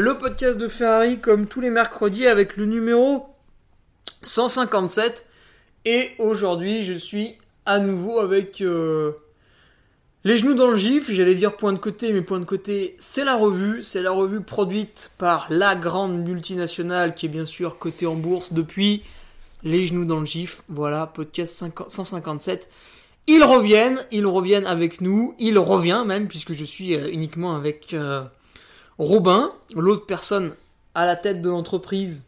le podcast de Ferrari comme tous les mercredis avec le numéro 157. Et aujourd'hui, je suis à nouveau avec euh, les genoux dans le gif. J'allais dire point de côté, mais point de côté, c'est la revue. C'est la revue produite par la grande multinationale qui est bien sûr cotée en bourse depuis les genoux dans le gif. Voilà, podcast 157. Ils reviennent, ils reviennent avec nous. Il revient même, puisque je suis euh, uniquement avec... Euh, Robin, l'autre personne à la tête de l'entreprise,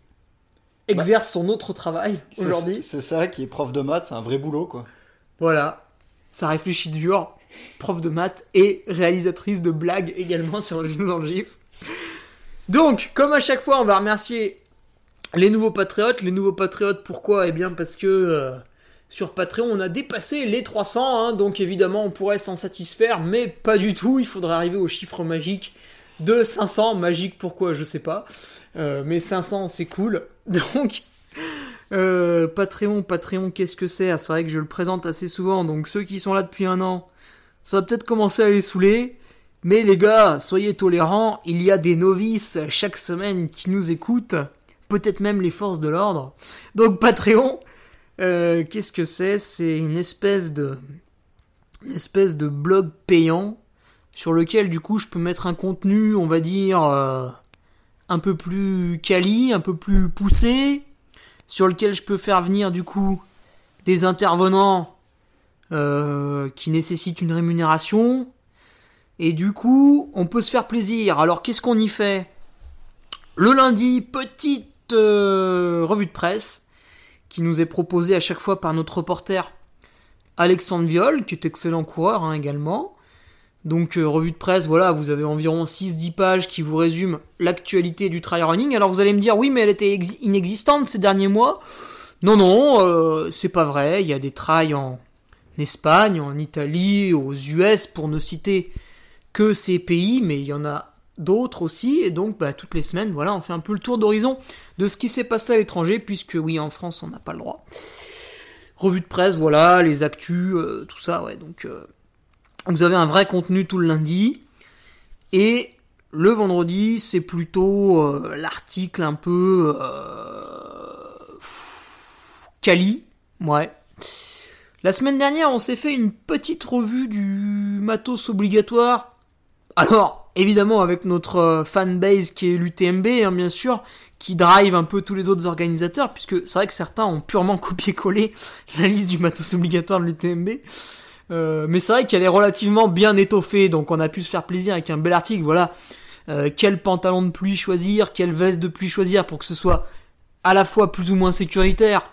exerce son autre travail aujourd'hui. C'est vrai qu'il est prof de maths, c'est un vrai boulot quoi. Voilà, ça réfléchit dur, prof de maths et réalisatrice de blagues également sur le genou dans le gif. Donc, comme à chaque fois, on va remercier les nouveaux patriotes. Les nouveaux patriotes, pourquoi? Eh bien parce que euh, sur Patreon, on a dépassé les 300, hein. donc évidemment, on pourrait s'en satisfaire, mais pas du tout. Il faudrait arriver au chiffre magique de 500, magique pourquoi, je sais pas. Euh, mais 500, c'est cool. Donc, euh, Patreon, Patreon, qu'est-ce que c'est? Ah, C'est vrai que je le présente assez souvent, donc ceux qui sont là depuis un an, ça va peut-être commencer à les saouler. Mais les gars, soyez tolérants, il y a des novices chaque semaine qui nous écoutent, peut-être même les forces de l'ordre. Donc Patreon, euh, qu'est-ce que c'est? C'est une espèce une espèce de blog payant sur lequel du coup je peux mettre un contenu, on va dire, euh, un peu plus quali, un peu plus poussé, sur lequel je peux faire venir du coup des intervenants euh, qui nécessitent une rémunération. Et du coup, on peut se faire plaisir. Alors qu'est-ce qu'on y fait? Le lundi, petite euh, revue de presse qui nous est proposée à chaque fois par notre reporter Alexandre Viol, qui est excellent coureur hein, également. Donc euh, revue de presse, voilà, vous avez environ 6-10 pages qui vous résument l'actualité du trail running. Alors vous allez me dire, oui, mais elle était inexistante ces derniers mois. Non, non, euh, c'est pas vrai. Il y a des trails en Espagne, en Italie, aux US, pour ne citer que ces pays, mais il y en a d'autres aussi. Et donc, bah, toutes les semaines, voilà, on fait un peu le tour d'horizon de ce qui s'est passé à l'étranger, puisque oui, en France, on n'a pas le droit. Revue de presse, voilà, les actus, euh, tout ça, ouais, donc vous avez un vrai contenu tout le lundi. Et le vendredi, c'est plutôt euh, l'article un peu euh, quali. Ouais. La semaine dernière, on s'est fait une petite revue du matos obligatoire. Alors, évidemment, avec notre euh, fanbase qui est l'UTMB, hein, bien sûr, qui drive un peu tous les autres organisateurs, puisque c'est vrai que certains ont purement copié-collé la liste du matos obligatoire de l'UTMB. Euh, mais c'est vrai qu'elle est relativement bien étoffée, donc on a pu se faire plaisir avec un bel article. Voilà, euh, quel pantalon de pluie choisir, quelle veste de pluie choisir pour que ce soit à la fois plus ou moins sécuritaire,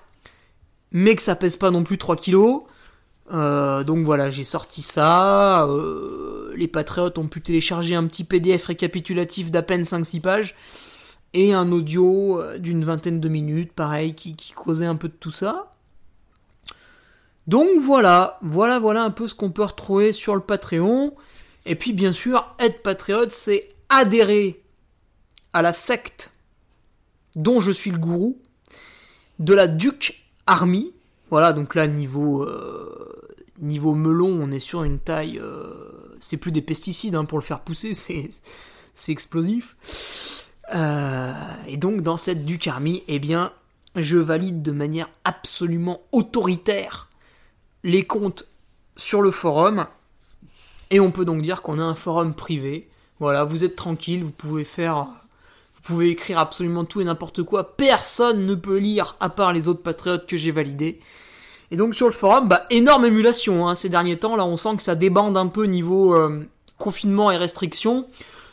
mais que ça pèse pas non plus 3 kilos. Euh, donc voilà, j'ai sorti ça. les patriotes ont pu télécharger un petit PDF récapitulatif d'à peine 5-6 pages et un audio d'une vingtaine de minutes, pareil, qui, qui causait un peu de tout ça. Donc voilà, voilà, voilà un peu ce qu'on peut retrouver sur le Patreon. Et puis bien sûr, être patriote, c'est adhérer à la secte dont je suis le gourou, de la Duke Army. Voilà, donc là, niveau, euh, niveau melon, on est sur une taille. euh, c'est plus des pesticides hein, pour le faire pousser, c'est c'est explosif. Euh, et donc dans cette Ducarmi, eh bien, je valide de manière absolument autoritaire les comptes sur le forum. Et on peut donc dire qu'on a un forum privé. Voilà, vous êtes tranquille, vous pouvez faire, vous pouvez écrire absolument tout et n'importe quoi. Personne ne peut lire à part les autres patriotes que j'ai validés. Et donc sur le forum, bah énorme émulation hein, ces derniers temps. Là, on sent que ça débande un peu niveau euh, confinement et restrictions.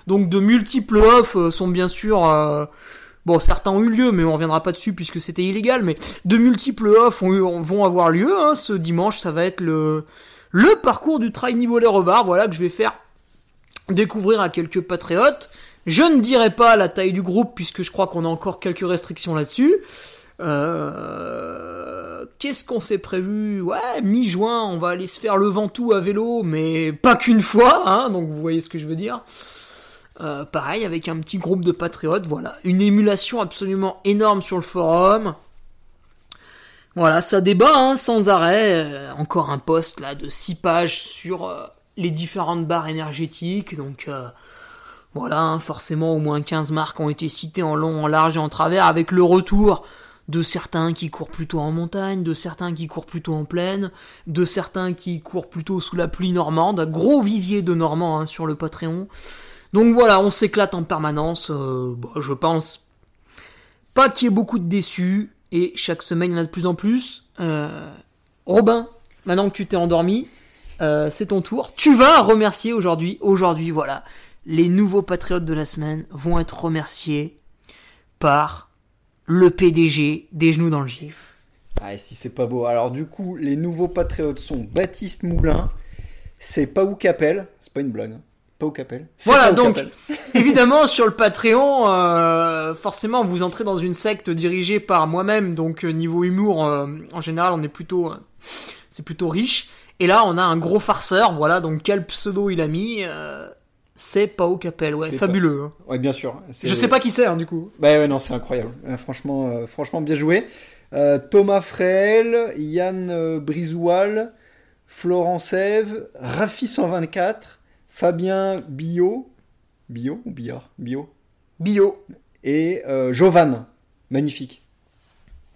Donc de multiples offs euh, sont bien sûr euh, Bon, certains ont eu lieu, mais on reviendra pas dessus puisque c'était illégal. Mais de multiples offs ont eu- vont avoir lieu. hein. Ce dimanche, ça va être le parcours du trail niveau les rebards. Voilà que je vais faire découvrir à quelques patriotes. Je ne dirai pas la taille du groupe puisque je crois qu'on a encore quelques restrictions là-dessus. Euh, Qu'est-ce qu'on s'est prévu? Ouais, mi-juin, on va aller se faire le Ventoux à vélo, mais pas qu'une fois, hein, donc vous voyez ce que je veux dire. Euh, pareil, avec un petit groupe de patriotes, voilà. Une émulation absolument énorme sur le forum. Voilà, ça débat hein, sans arrêt. Euh, encore un post là de 6 pages sur euh, les différentes barres énergétiques. Donc voilà, hein, forcément au moins 15 marques ont été citées en long, en large et en travers, avec le retour de certains qui courent plutôt en montagne, de certains qui courent plutôt en plaine, de certains qui courent plutôt sous la pluie normande. Gros vivier de Normands hein, sur le Patreon. Donc voilà, on s'éclate en permanence. euh, bon, je pense pas qu'il y ait beaucoup de déçus. Et chaque semaine, il y en a de plus en plus. Euh, Robin, maintenant que tu t'es endormi, euh, c'est ton tour. Tu vas remercier aujourd'hui. Aujourd'hui, voilà. Les nouveaux patriotes de la semaine vont être remerciés par le PDG des genoux dans le gif. Ah, si c'est pas beau. Alors, du coup, les nouveaux patriotes sont Baptiste Moulin, c'est Pau Capel, c'est pas une blague. hein. Pau Capel. C'est Voilà, donc, Capel. évidemment, sur le Patreon, euh, forcément, vous entrez dans une secte dirigée par moi-même, donc euh, niveau humour, euh, en général, on est plutôt, euh, c'est plutôt riche. Et là, on a un gros farceur, voilà, donc quel pseudo il a mis C'est Pao Capel, ouais, fabuleux. hein. Ouais, bien sûr. Je sais pas qui c'est, hein, du coup. Bah ouais, non, c'est incroyable. Franchement, franchement, bien joué. Thomas Freel, Yann Brizoual, Florence Eve, Rafi 124, Fabien Bio, Bio ou Billard? Bio, Bio, et euh, Jovan. Magnifique.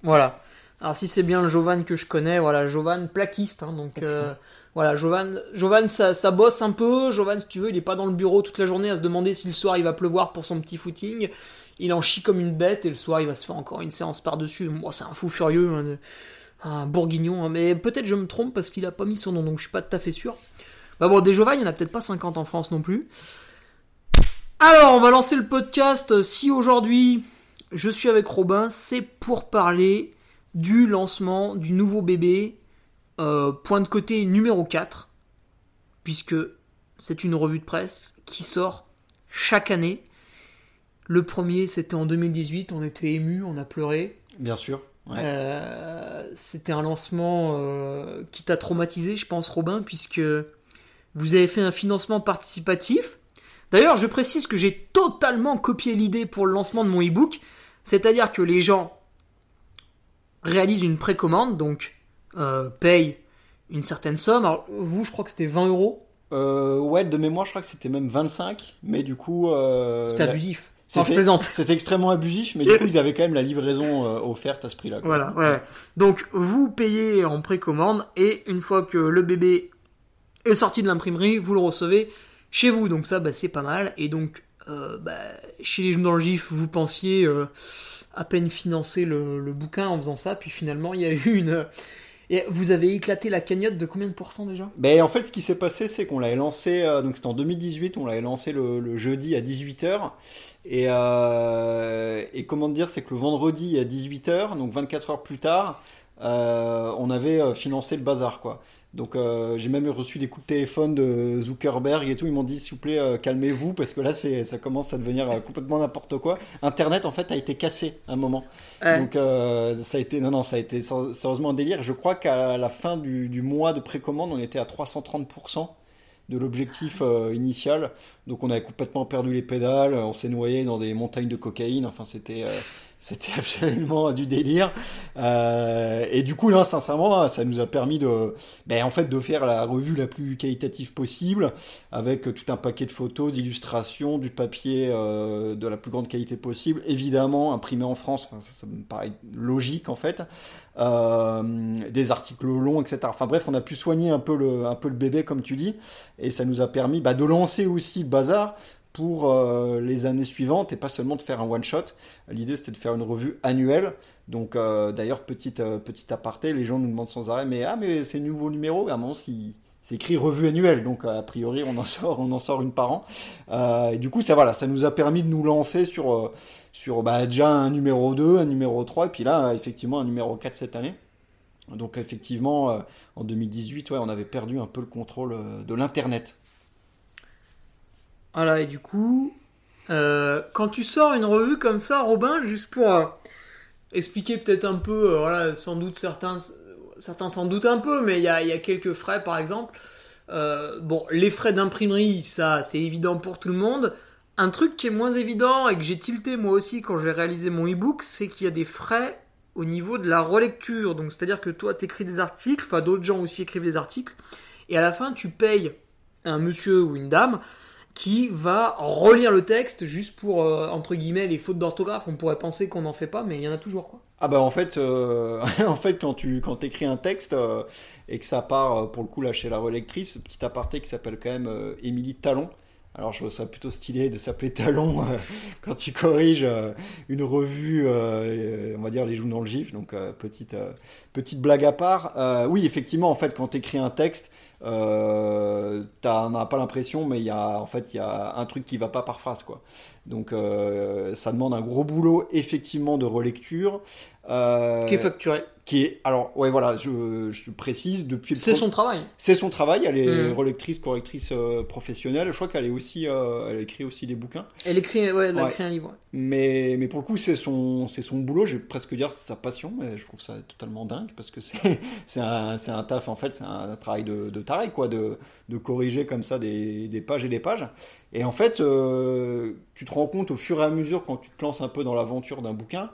voilà. Alors si c'est bien le Jovan que je connais, voilà, Jovan plaquiste, hein, donc euh, voilà, Jovan, Jovan ça, ça bosse un peu, Jovan si tu veux, il est pas dans le bureau toute la journée à se demander si le soir il va pleuvoir pour son petit footing, il en chie comme une bête et le soir il va se faire encore une séance par-dessus, moi c'est un fou furieux, hein, de- un bourguignon, hein, mais peut-être je me trompe parce qu'il a pas mis son nom, donc je suis pas tout à fait sûr. Bah bon, des Jovan, il y en a peut-être pas 50 en France non plus. Alors, on va lancer le podcast. Si aujourd'hui je suis avec Robin, c'est pour parler du lancement du nouveau bébé euh, point de côté numéro 4, puisque c'est une revue de presse qui sort chaque année. Le premier, c'était en 2018, on était ému, on a pleuré. Bien sûr. Ouais. Euh, c'était un lancement euh, qui t'a traumatisé, je pense, Robin, puisque vous avez fait un financement participatif. D'ailleurs, je précise que j'ai totalement copié l'idée pour le lancement de mon e-book, c'est-à-dire que les gens réalisent une précommande, donc euh, payent une certaine somme. Alors, vous, je crois que c'était 20 euros. Euh, ouais, de mémoire, je crois que c'était même 25, mais du coup. euh, C'était abusif. Je plaisante. c'était extrêmement abusif, mais du coup, ils avaient quand même la livraison euh, offerte à ce prix-là. Voilà, ouais. Donc, vous payez en précommande et une fois que le bébé est sorti de l'imprimerie, vous le recevez chez vous. Donc ça, bah, c'est pas mal. Et donc, euh, bah, chez les dans le gif, vous pensiez euh, à peine financer le, bouquin en faisant ça, puis finalement, il y a eu une... et vous avez éclaté la cagnotte de combien de pourcents déjà? Ben, en fait, ce qui s'est passé, c'est qu'on l'avait lancé, euh, donc c'était en 2018, on l'avait lancé le, jeudi à 18h. Et, euh, comment dire, c'est que le vendredi à 18h, donc 24 heures plus tard, euh, on avait euh, financé le bazar, quoi. Donc euh, j'ai même reçu des coups de téléphone de Zuckerberg et tout. Ils m'ont dit s'il vous plaît euh, calmez-vous parce que là c'est ça commence à devenir euh, complètement n'importe quoi. Internet en fait a été cassé à un moment. Ouais. Donc ça a été non non ça a été sérieusement un délire. Je crois qu'à la fin du, du mois de précommande on était à 330% de l'objectif initial. Donc on avait complètement perdu les pédales. On s'est noyé dans des montagnes de cocaïne. Enfin c'était C'était absolument du délire. Euh, et du coup, là, sincèrement, ça nous a permis de, ben, en fait, de faire la revue la plus qualitative possible, avec tout un paquet de photos, d'illustrations, du papier euh, de la plus grande qualité possible, évidemment imprimé en France. ça, me paraît logique en fait. Euh, des articles longs, etc. Enfin bref, on a pu soigner un peu le, un peu le bébé, comme tu dis, et ça nous a permis bah, de lancer aussi le bazar pour euh, les années suivantes et pas seulement de faire un one shot. L'idée c'était de faire une revue annuelle. Donc euh, d'ailleurs petite euh, petite aparté, les gens nous demandent sans arrêt mais ah mais c'est nouveau numéro. À un moment si c'est écrit revue annuelle, donc a priori on en sort on en sort une par an. et du coup ça voilà, ça nous a permis de nous lancer sur sur bah, déjà un numéro 2, un numéro 3 et puis là effectivement un numéro 4 cette année. Donc effectivement en 2018 ouais, on avait perdu un peu le contrôle de l'internet. Voilà, et du coup, euh, quand tu sors une revue comme ça, Robin, juste pour euh, expliquer peut-être un peu, euh, voilà, sans doute certains, certains sans doute un peu, mais il y a, y a, quelques frais par exemple. Bon, les frais d'imprimerie, ça c'est évident pour tout le monde. Un truc qui est moins évident et que j'ai tilté moi aussi quand j'ai réalisé mon e-book, c'est qu'il y a des frais au niveau de la relecture. Donc c'est-à-dire que toi t'écris des articles, enfin d'autres gens aussi écrivent des articles, et à la fin tu payes un monsieur ou une dame qui va relire le texte juste pour, euh, entre guillemets, les fautes d'orthographe. On pourrait penser qu'on n'en fait pas, mais il y en a toujours. Quoi. Ah bah en fait, euh, en fait quand tu quand écris un texte euh, et que ça part, pour le coup, là, chez la relectrice, petit aparté qui s'appelle quand même Émilie Talon. Alors je trouve ça plutôt stylé de s'appeler Talon quand tu corriges une revue, on va dire les joues dans le gif, donc petite, petite blague à part. oui, effectivement, en fait, quand tu écris un texte, euh, t'en as pas l'impression, mais il y a en fait il y a un truc qui va pas par phrase quoi. Donc euh, ça demande un gros boulot effectivement de relecture. Euh, qui est facturé. Qui est alors ouais voilà je, je précise depuis. C'est son travail. C'est son travail. Elle est mmh. relectrice correctrice euh, professionnelle. Je crois qu'elle est aussi euh, elle écrit aussi des bouquins. Elle écrit ouais elle a ouais. écrit un livre. Ouais. Mais mais pour le coup c'est son c'est son boulot. Je vais presque dire sa passion. Mais je trouve ça totalement dingue parce que c'est c'est un c'est un taf en fait c'est un travail de, de taré quoi de de corriger comme ça des des pages et des pages. Et en fait euh, tu te rends compte au fur et à mesure quand tu te lances un peu dans l'aventure d'un bouquin,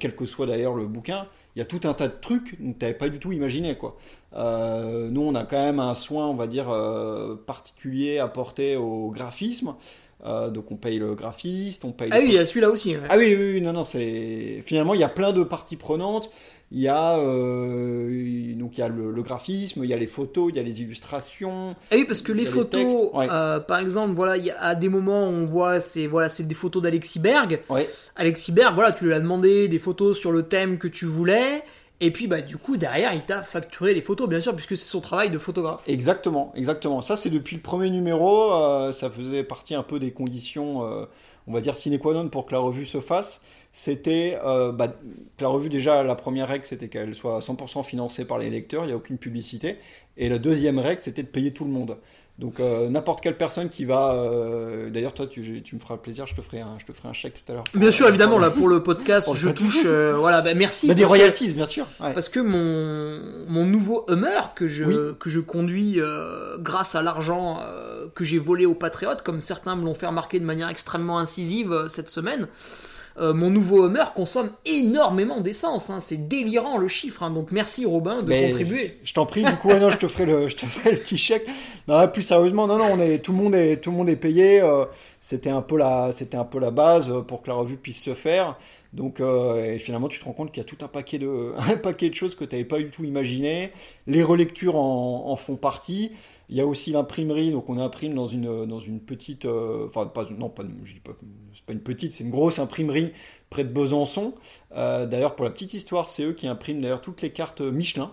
quel que soit d'ailleurs le bouquin, il y a tout un tas de trucs que tu n'avais pas du tout imaginé. Quoi. Euh, nous, on a quand même un soin, on va dire, euh, particulier apporté au graphisme. Euh, donc on paye le graphiste, on paye. Ah oui, il y a celui-là aussi. Ouais. Ah oui, oui, oui, non, non, c'est finalement il y a plein de parties prenantes. Il y a euh, donc il y a le, le, graphisme, il y a les photos, il y a les illustrations. Ah oui, parce que les photos, les ouais. euh, par exemple, voilà, il y a à des moments on voit c'est voilà c'est des photos d'Alexis Berg. Ouais. Alexis Berg, voilà, tu lui as demandé des photos sur le thème que tu voulais. Et puis, bah, du coup, derrière, il t'a facturé les photos, bien sûr, puisque c'est son travail de photographe. Exactement, exactement. Ça, c'est depuis le premier numéro. Euh, ça faisait partie un peu des conditions, euh, on va dire, sine qua non pour que la revue se fasse. C'était euh, bah, la revue, déjà, la première règle, c'était qu'elle soit 100% financée par les lecteurs, il n'y a aucune publicité. Et la deuxième règle, c'était de payer tout le monde. Donc euh, n'importe quelle personne qui va, euh, d'ailleurs toi tu, tu, me feras plaisir, je te ferai un, je te ferai un chèque tout à l'heure. Bien sûr, évidemment là pour le podcast, pour le je touche, euh, voilà, bah, merci. Bah, des royalties, que, bien sûr. Ouais. Parce que mon mon nouveau Hummer que je oui. que je conduis euh, grâce à l'argent euh, que j'ai volé aux patriotes, comme certains me l'ont fait remarquer de manière extrêmement incisive cette semaine. Euh, mon nouveau Hummer consomme énormément d'essence. Hein. C'est délirant le chiffre. Hein. Donc merci Robin de Mais contribuer. Je, je t'en prie. Du coup, non, je te ferai le, je te ferai le petit chèque. Non, plus sérieusement, non, non, on est tout le monde est tout le monde est payé. Euh, c'était un peu la, c'était un peu la base pour que la revue puisse se faire. Donc euh, et finalement, tu te rends compte qu'il y a tout un paquet de, un paquet de choses que tu n'avais pas du tout imaginé. Les relectures en, en font partie. Il y a aussi l'imprimerie, donc on imprime dans une, dans une petite, euh, enfin pas, non pas, je dis pas, une petite, c'est une grosse imprimerie près de Besançon. Euh, d'ailleurs pour la petite histoire, c'est eux qui impriment d'ailleurs toutes les cartes Michelin.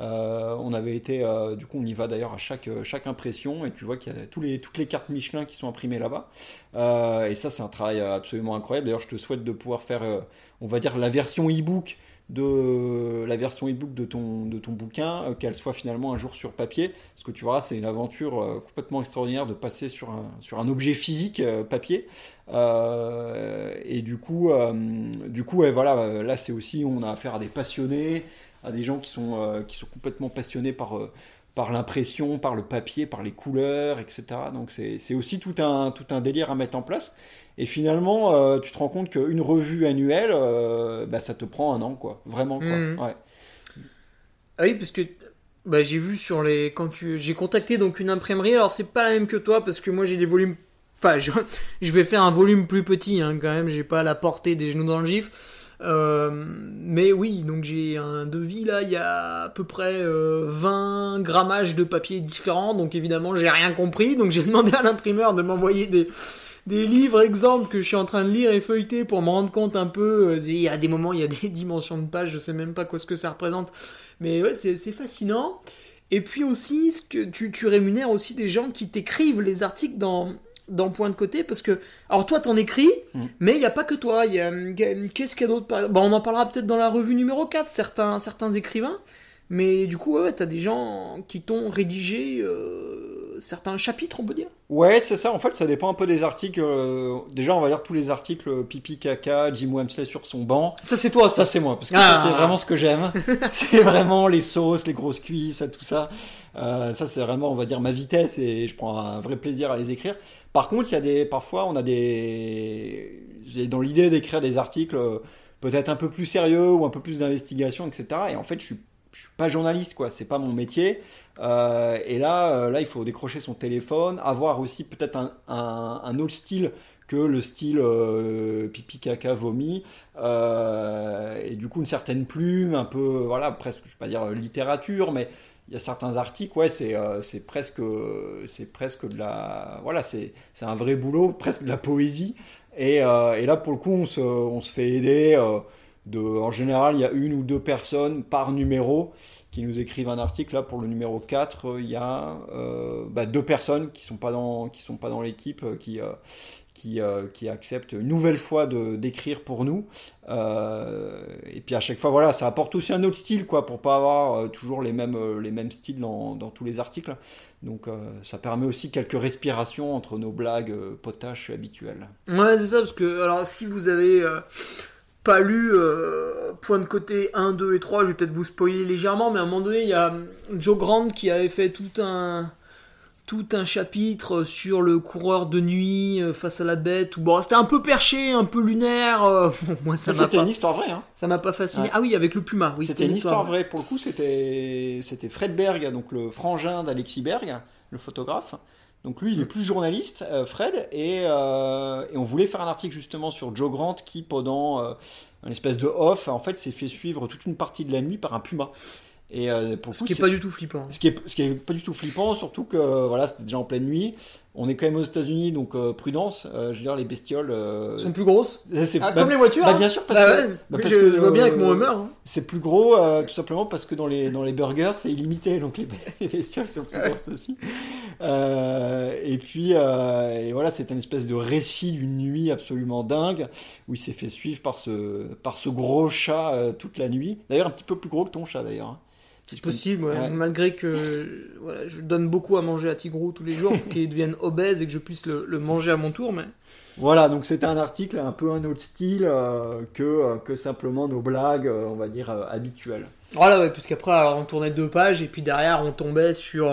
Euh, on avait été, euh, du coup, on y va d'ailleurs à chaque, chaque impression et tu vois qu'il y a les, toutes les cartes Michelin qui sont imprimées là-bas. Et ça, c'est un travail absolument incroyable. D'ailleurs, je te souhaite de pouvoir faire, on va dire, la version e-book de la version e-book de ton, de ton bouquin, euh, qu'elle soit finalement un jour sur papier. Parce que tu verras, c'est une aventure euh, complètement extraordinaire de passer sur un, sur un objet physique euh, papier. Et du coup, du coup voilà, là c'est aussi, on a affaire à des passionnés, à des gens qui sont, qui sont complètement passionnés par par l'impression, par le papier, par les couleurs, etc. Donc c'est aussi tout un, tout un délire à mettre en place. Et finalement, euh, tu te rends compte qu'une revue annuelle, euh, bah, ça te prend un an, quoi. Vraiment, quoi. Mhm. Ouais. Ah oui, parce que bah, j'ai vu sur les. Quand tu... J'ai contacté donc une imprimerie, alors c'est pas la même que toi, parce que moi j'ai des volumes. Enfin, je, je vais faire un volume plus petit, hein, quand même, j'ai pas la portée des genoux dans le gif. Euh, mais oui, donc j'ai un devis là, il y a à peu près euh, 20 grammages de papier différents, donc évidemment j'ai rien compris, donc j'ai demandé à l'imprimeur de m'envoyer des, des livres exemples que je suis en train de lire et feuilleter pour me rendre compte un peu. euh, Il y a des moments, il y a des dimensions de pages, je sais même pas quoi ce que ça représente, mais ouais, c'est fascinant. Et puis aussi, ce que tu, tu rémunères aussi des gens qui t'écrivent les articles dans, dans Point de Côté, parce que, alors toi t'en écris, Mm. mais il n'y a pas que toi. A- qu'est-ce qu'il y a d'autre bon, On en parlera peut-être dans la revue numéro 4, certains, certains écrivains. Mais du coup, ouais, t'as des gens qui t'ont rédigé euh, certains chapitres, on peut dire? Ouais, c'est ça. En fait, ça dépend un peu des articles. euh, déjà, on va dire tous les articles pipi caca, Jim Wamsley sur son banc. Ça, c'est toi, Ça, ça. c'est moi, parce que Ah. ça, c'est vraiment ce que j'aime. c'est vraiment les sauces, les grosses cuisses, tout ça. Euh, ça, c'est vraiment, on va dire, ma vitesse et je prends un vrai plaisir à les écrire. Par contre, il y a des, parfois, on a des, j'ai dans l'idée d'écrire des articles euh, peut-être un peu plus sérieux ou un peu plus d'investigation, etc. Et en fait, je suis, je suis pas journaliste, quoi. C'est pas mon métier. Euh, et là, euh, là, il faut décrocher son téléphone, avoir aussi peut-être un, autre style que le style euh, pipi caca vomi euh, et du coup une certaine plume un peu voilà presque je vais pas dire littérature mais il y a certains articles ouais c'est presque c'est presque de la voilà c'est un vrai boulot presque de la poésie et, et là pour le coup on se, on se fait aider en général il y a une ou deux personnes par numéro qui nous écrivent un article. Là pour le numéro 4 euh, il y a euh, bah, deux personnes qui sont pas dans qui sont pas dans l'équipe euh, qui qui, acceptent une nouvelle fois d'écrire pour nous. Et puis à chaque fois voilà ça apporte aussi un autre style quoi pour pas avoir toujours les mêmes les mêmes styles dans, dans tous les articles. Donc ça permet aussi quelques respirations entre nos blagues potaches habituelles. Ouais, c'est ça, parce que, alors, si vous avez pas lu euh, Point de Côté 1, 2 et 3, je vais peut-être vous spoiler légèrement, mais à un moment donné, il y a hum, Joe Grant qui avait fait tout un tout un chapitre sur le coureur de nuit euh, face à la bête. Ou bon, c'était un peu perché, un peu lunaire. euh, moi, ça m'a c'était pas, une histoire vraie hein. ça m'a pas fasciné. Ouais. Ah oui, avec le Puma. Oui, C'était une histoire vraie. Pour le coup, c'était c'était Fred Berg, donc le frangin d'Alexis Berg, le photographe. Donc lui, il est plus journaliste, euh, Fred, et, euh, et on voulait faire un article justement sur Joe Grant qui, pendant euh, un espèce de off, en fait, s'est fait suivre toute une partie de la nuit par un puma. Et pour Ce coup, qui est c'est- pas du tout flippant. ce qui est, ce qui est pas du tout flippant, surtout que voilà, c'était déjà en pleine nuit. On est quand même aux États-Unis, donc euh, prudence. Euh, je veux dire, les bestioles. euh, sont plus grosses. c'est- Ah, bah, comme les voitures. bah, hein. bien sûr, parce Bah que- ouais, bah, oui, parce je, que, je vois bien avec mon Hummer. hein. c'est plus gros, tout simplement parce que dans les, dans les burgers, c'est illimité, donc les, les bestioles sont plus grosses aussi. Et puis, et voilà, c'est une espèce de récit d'une nuit absolument dingue, où il s'est fait suivre par ce, par ce gros chat toute la nuit. D'ailleurs, un petit peu plus gros que ton chat, d'ailleurs. Si C'est possible, ouais. Ouais. malgré que voilà, je donne beaucoup à manger à Tigrou tous les jours pour qu'il devienne obèse et que je puisse le, le manger à mon tour. Mais Voilà, donc c'était un article un peu un autre style euh, que, euh, que simplement nos blagues, euh, on va dire, euh, habituelles. voilà, ouais, puisqu'après on tournait deux pages et puis derrière on tombait sur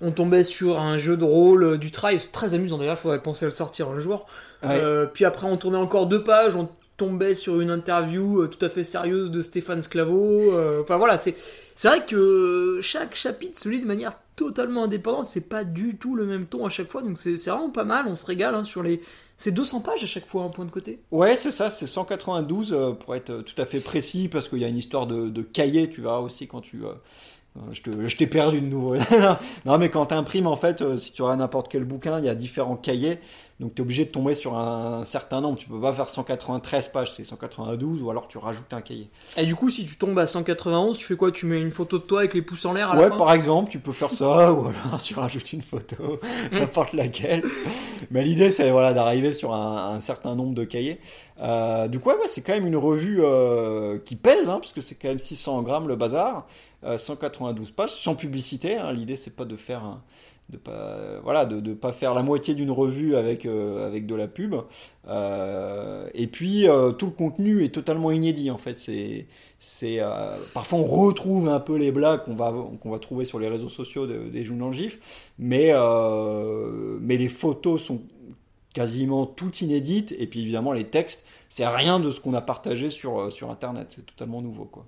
on tombait sur un jeu de rôle du trail, c'est très amusant d'ailleurs, il faudrait penser à le sortir un jour. Ouais. Puis après on tournait encore deux pages, on tombait sur une interview tout à fait sérieuse de Stéphane Sclavo. Enfin voilà, c'est c'est vrai que chaque chapitre se lit de manière totalement indépendante, c'est pas du tout le même ton à chaque fois, donc c'est vraiment pas mal, on se régale hein, sur les... C'est 200 pages à chaque fois, un point de côté. Ouais, c'est ça, c'est 192 euh, pour être tout à fait précis, parce qu'il y a une histoire de, de cahier, tu verras aussi quand tu. euh, je t'ai perdu de nouveau. non, mais quand tu imprimes, en fait, euh, si tu auras n'importe quel bouquin, il y a différents cahiers. Donc tu es obligé de tomber sur un, certain nombre. Tu peux pas faire 193 pages, c'est 192, ou alors tu rajoutes un cahier. Et du coup, si tu tombes à 191, tu fais quoi? Tu mets une photo de toi avec les pouces en l'air à la Ouais, fin? par exemple, tu peux faire ça, ou alors tu rajoutes une photo, n'importe laquelle. Mais l'idée, c'est voilà, d'arriver sur un, un certain nombre de cahiers. Euh, du coup, ouais, ouais, c'est quand même une revue euh, qui pèse, hein, parce que c'est quand même 600 grammes le bazar, euh, 192 pages, sans publicité. hein. L'idée, c'est pas de faire un- de pas voilà de, de pas faire la moitié d'une revue avec euh, avec de la pub. Euh, et puis euh, tout le contenu est totalement inédit en fait. C'est c'est parfois on retrouve un peu les blagues qu'on va qu'on va trouver sur les réseaux sociaux de- des le gif. Mais mais les photos sont quasiment toutes inédites. Et puis évidemment les textes c'est rien de ce qu'on a partagé sur sur internet. C'est totalement nouveau quoi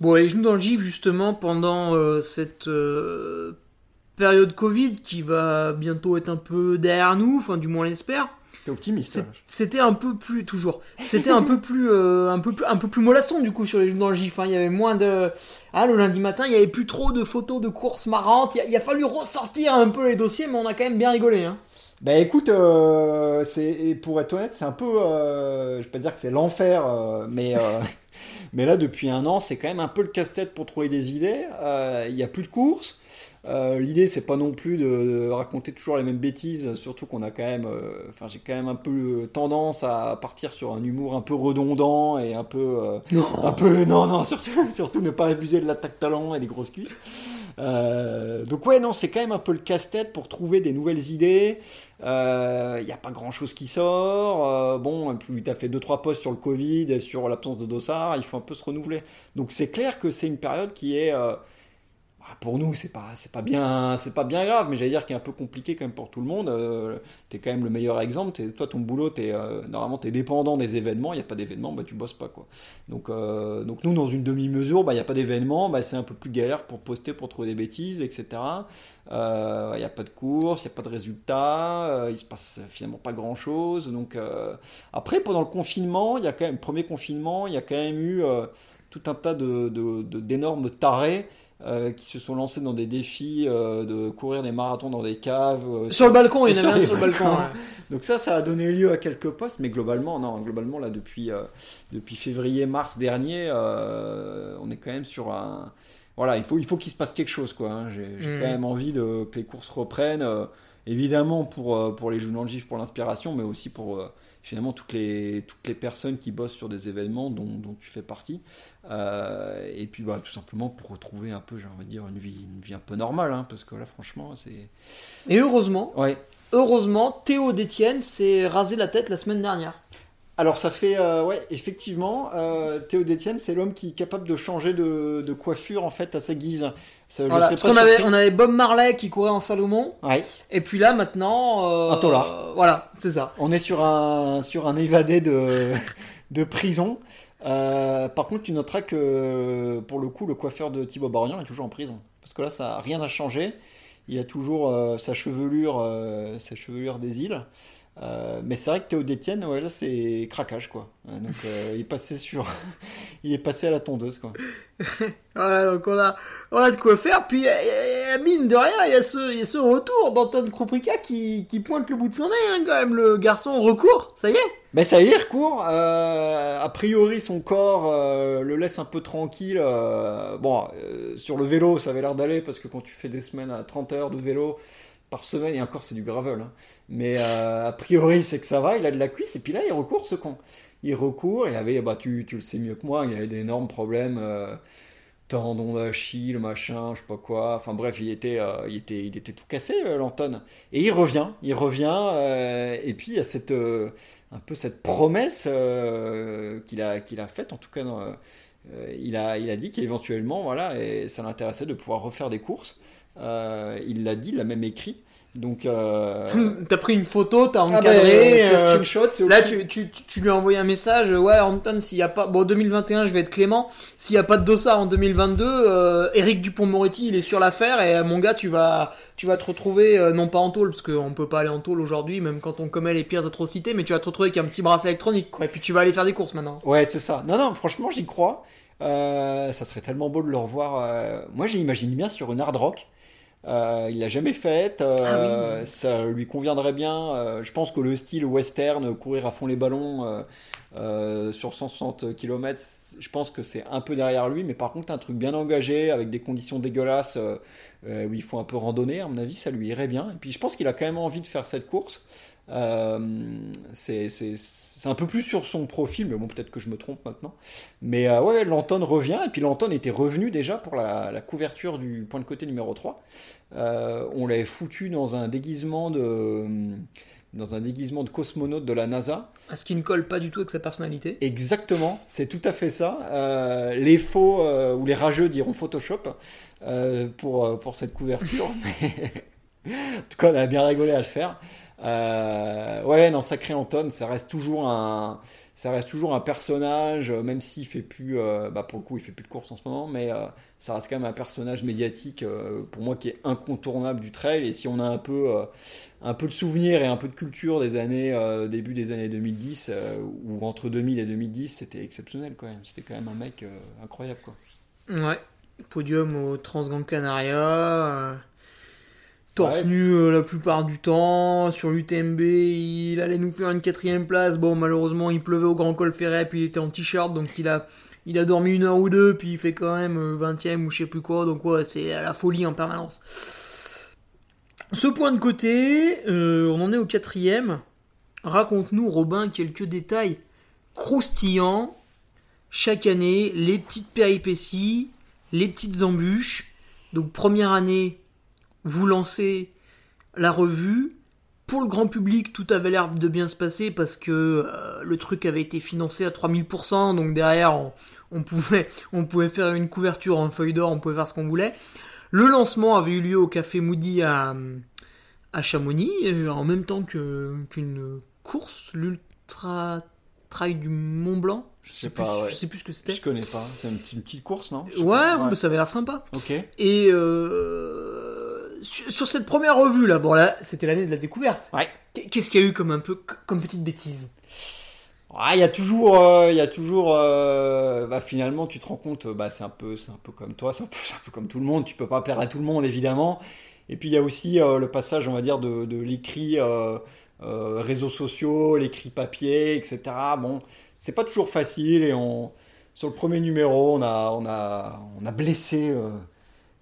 Bon, les genoux dans le gif, justement, pendant euh, cette euh, période Covid qui va bientôt être un peu derrière nous, enfin, du moins on l'espère, t'es optimiste hein. c'était un peu plus, toujours, c'était un peu plus, euh, un peu plus, un peu plus mollasson, du coup, sur les genoux dans le gif. hein. Il y avait moins de. Ah, le lundi matin, il y avait plus trop de photos de courses marrantes. Il a, il a fallu ressortir un peu les dossiers, mais on a quand même bien rigolé. Hein. Bah écoute, euh, c'est pour être honnête, c'est un peu, euh, je vais pas dire que c'est l'enfer, euh, mais mais là depuis un an, c'est quand même un peu le casse-tête pour trouver des idées. Euh, Il y a plus de courses. Euh, L'idée, c'est pas non plus de, de raconter toujours les mêmes bêtises, surtout qu'on a quand même, euh, enfin j'ai quand même un peu tendance à partir sur un humour un peu redondant et un peu, euh, Non. un peu, non non, surtout surtout ne pas abuser de l'attaque talent et des grosses cuisses. Euh, donc ouais, non, c'est quand même un peu le casse-tête pour trouver des nouvelles idées. Il n'y a pas grand-chose qui sort. Euh, bon, tu as fait 2-3 posts sur le Covid et sur l'absence de dossard. Il faut un peu se renouveler. Donc c'est clair que c'est une période qui est... bah, pour nous, c'est pas, c'est pas bien, c'est pas bien grave, mais j'allais dire qu'il est un peu compliqué quand même pour tout le monde. Euh, t'es quand même le meilleur exemple. T'es- toi, ton boulot, t'es, euh, normalement, t'es dépendant des événements. Il n'y a pas d'événements, bah, tu bosses pas, quoi. Donc, euh, donc nous, dans une demi-mesure, bah, il n'y a pas d'événements, bah, c'est un peu plus galère pour poster, pour trouver des bêtises, etc. Euh, Il n'y a pas de course, il n'y a pas de résultats, euh, il se passe finalement pas grand-chose. Donc, après, pendant le confinement, il y a quand même, premier confinement, il y a quand même eu tout un tas de- d'énormes tarés euh, qui se sont lancés dans des défis euh, de courir des marathons dans des caves. euh, Sur le balcon, il y en avait un sur le balcon. ouais. donc ça, ça a donné lieu à quelques posts, mais globalement, non, globalement là depuis depuis février-mars dernier, on est quand même sur un voilà, il faut il faut qu'il se passe quelque chose quoi. hein. J'ai Mhm. quand même envie de que les courses reprennent, évidemment pour pour les gif pour l'inspiration, mais aussi pour finalement toutes les toutes les personnes qui bossent sur des événements dont, dont tu fais partie, Euh, et puis bah tout simplement pour retrouver un peu, j'ai envie de dire une vie une vie un peu normale, hein, parce que là franchement c'est Et heureusement, ouais. heureusement, Théo Détienne s'est rasé la tête la semaine dernière. Alors ça fait, euh, ouais, effectivement, euh, Théo Détienne, c'est l'homme qui est capable de changer de, de coiffure en fait à sa guise. Ça, Voilà, parce qu'on avait, on avait Bob Marley qui courait en Salomon, Ouais, et puis là maintenant. euh, Un tolard. Voilà, c'est ça. on est sur un sur un évadé de de prison. Euh, par contre, tu noteras que pour le coup, le coiffeur de Thibaut Barognan est toujours en prison, parce que là, ça rien n'a changé. Il a toujours euh, sa chevelure, euh, sa chevelure des îles. Euh, mais c'est vrai que Théo Détienne, ouais, là, c'est craquage quoi. Euh, Donc, euh, il est passé sur, il est passé à la tondeuse quoi. Voilà, donc on a, on a de quoi faire. Puis, euh, mine de rien, il y a ce, il y a ce retour d'Anton Kruprika qui, qui pointe le bout de son nez, hein, quand même. Le garçon recourt, ça y est. Ben ça y est, recourt. A priori, son corps le laisse un peu tranquille. bon, sur le vélo, ça avait l'air d'aller parce que quand tu fais des semaines à 30 heures de vélo par semaine, et encore c'est du gravel, hein. mais euh, a priori c'est que ça va, il a de la cuisse, et puis là il recourt ce con. Il recourt, il avait, bah tu, tu le sais mieux que moi, il avait d'énormes problèmes, euh, tendons d'Achille, machin, je sais pas quoi, enfin bref, il était, euh, il était, il était tout cassé, euh, l'Anton. Et il revient, il revient, et puis il y a cette, un peu cette promesse qu'il a, qu'il a faite, en tout cas, il, a, il a dit qu'éventuellement, voilà, et ça l'intéressait de pouvoir refaire des courses. Il l'a dit, il l'a même écrit. Donc, euh, T'as pris une photo, t'as ah encadré. c'est euh, screenshot, c'est Là, tu, tu, tu- lui as envoyé un message. euh, Ouais, Anton, s'il y a pas. Bon, 2021, je vais être clément. S'il y a pas de dossard en 2022, euh, Eric Dupont-Moretti, il est sur l'affaire. Et euh, mon gars, tu vas, tu vas te retrouver, euh, non pas en tôle, parce qu'on peut pas aller en tôle aujourd'hui, même quand on commet les pires atrocités, mais tu vas te retrouver avec un petit bracelet électronique, quoi. Et puis tu vas aller faire des courses maintenant. Ouais, c'est ça. Non, non, franchement, j'y crois. Euh, ça serait tellement beau de le revoir. Moi, j'imagine bien sur une hard rock. Euh, il l'a jamais faite. euh, Ah Ça lui conviendrait bien. Euh, je pense que le style western, courir à fond les ballons sur 160 km, je pense que c'est un peu derrière lui. Mais par contre, un truc bien engagé avec des conditions dégueulasses où il faut un peu randonner, à mon avis, ça lui irait bien. Et puis, je pense qu'il a quand même envie de faire cette course. Euh, c'est un peu plus sur son profil, mais bon, peut-être que je me trompe maintenant. Mais euh, ouais, Lanton revient, et puis Lanton était revenu déjà pour la, la couverture du point de côté numéro 3. Euh, on l'avait foutu dans un déguisement de dans un déguisement de cosmonaute de la NASA. À ce qui ne colle pas du tout avec sa personnalité. Exactement, c'est tout à fait ça. Euh, les faux euh, ou les rageux diront Photoshop euh, pour, pour cette couverture. en tout cas, on a bien rigolé à le faire. Euh, ouais, non, Sacré Anton, ça reste toujours un, ça reste toujours un personnage, euh, même s'il fait plus, euh, bah pour le coup, il fait plus de course en ce moment, mais ça reste quand même un personnage médiatique pour moi qui est incontournable du trail. Et si on a un peu, un peu de souvenirs et un peu de culture des années, début des années 2010, euh, ou entre 2000 et 2010, c'était exceptionnel quand même. C'était quand même un mec incroyable quoi. Ouais. Podium au Transgran Canaria. Euh, torse Ouais. nu euh, la plupart du temps. Sur l'UTMB, il allait nous faire une quatrième place. Bon, malheureusement, il pleuvait au Grand Col Ferret, puis il était en t-shirt, donc il a, il a dormi une heure ou deux, puis il fait quand même euh, 20ème ou je sais plus quoi. Donc ouais, c'est à la folie en permanence. Ce point de côté, euh, on en est au quatrième. Raconte-nous, Robin, quelques détails croustillants. Chaque année, les petites péripéties, les petites embûches. Donc première année, vous lancez la revue. Pour le grand public, tout avait l'air de bien se passer parce que euh, le truc avait été financé à 3000%. Donc derrière, on, on pouvait, on pouvait faire une couverture en feuille d'or, on pouvait faire ce qu'on voulait. Le lancement avait eu lieu au Café Moody à, à Chamonix, et en même temps qu'une course, l'Ultra Trail du Mont Blanc. Je sais, sais plus, pas, ouais. je sais plus ce que Je c'était. connais pas. C'est une, petite- une petite course, non? Je Ouais, ça avait l'air sympa. Ok. Et euh, sur, sur cette première revue là, bon là, c'était l'année de la découverte. Ouais. Qu'est-ce qu'il y a eu comme un peu comme petite bêtise? Ah, il y a toujours, euh, il y a toujours, euh, bah, finalement, tu te rends compte, bah, c'est un peu, c'est un peu comme toi, c'est un peu, c'est un peu comme tout le monde. Tu peux pas plaire à tout le monde, évidemment. Et puis il y a aussi euh, le passage, on va dire, de, de l'écrit réseaux sociaux, l'écrit papier, etc. Bon, c'est pas toujours facile. Et on, sur le premier numéro, on a, on a, on a blessé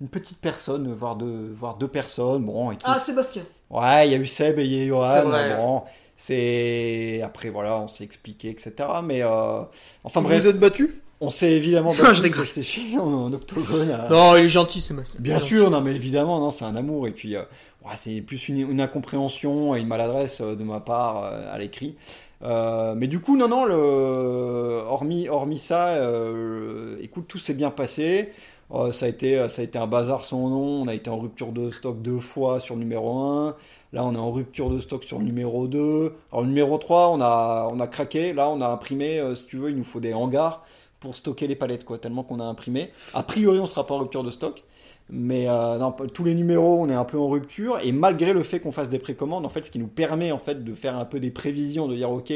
une petite personne, voire deux, voire deux personnes. Bon, et Ah, Sébastien. Ouais, il y a eu Seb et il y a eu C'est Johan. vrai. Bon, c'est après voilà, on s'est expliqué, etc. Mais euh, enfin Vous bref, vous êtes battu on s'est évidemment battu, je rigole. ça s'est fini en, en octogone. à- Non, il est gentil, Sébastien. Bien Il sûr, gentil. non mais évidemment, non, c'est un amour et puis euh, ouais, c'est plus une, une incompréhension et une maladresse euh, de ma part euh, à l'écrit. Euh, mais du coup, non, non, le, hormis, hormis ça, euh, écoute, tout s'est bien passé. Euh, ça, a été, ça a été un bazar sans nom. On a été en rupture de stock deux fois sur le numéro 1. Là, on est en rupture de stock sur le numéro 2. Alors, le numéro 3, on a, on a craqué. Là, on a imprimé, euh, si tu veux, il nous faut des hangars pour stocker les palettes, quoi, tellement qu'on a imprimé. A priori, on sera pas en rupture de stock. Mais euh, tous les numéros, on est un peu en rupture. Et malgré le fait qu'on fasse des précommandes, en fait, ce qui nous permet en fait de faire un peu des prévisions, de dire ok,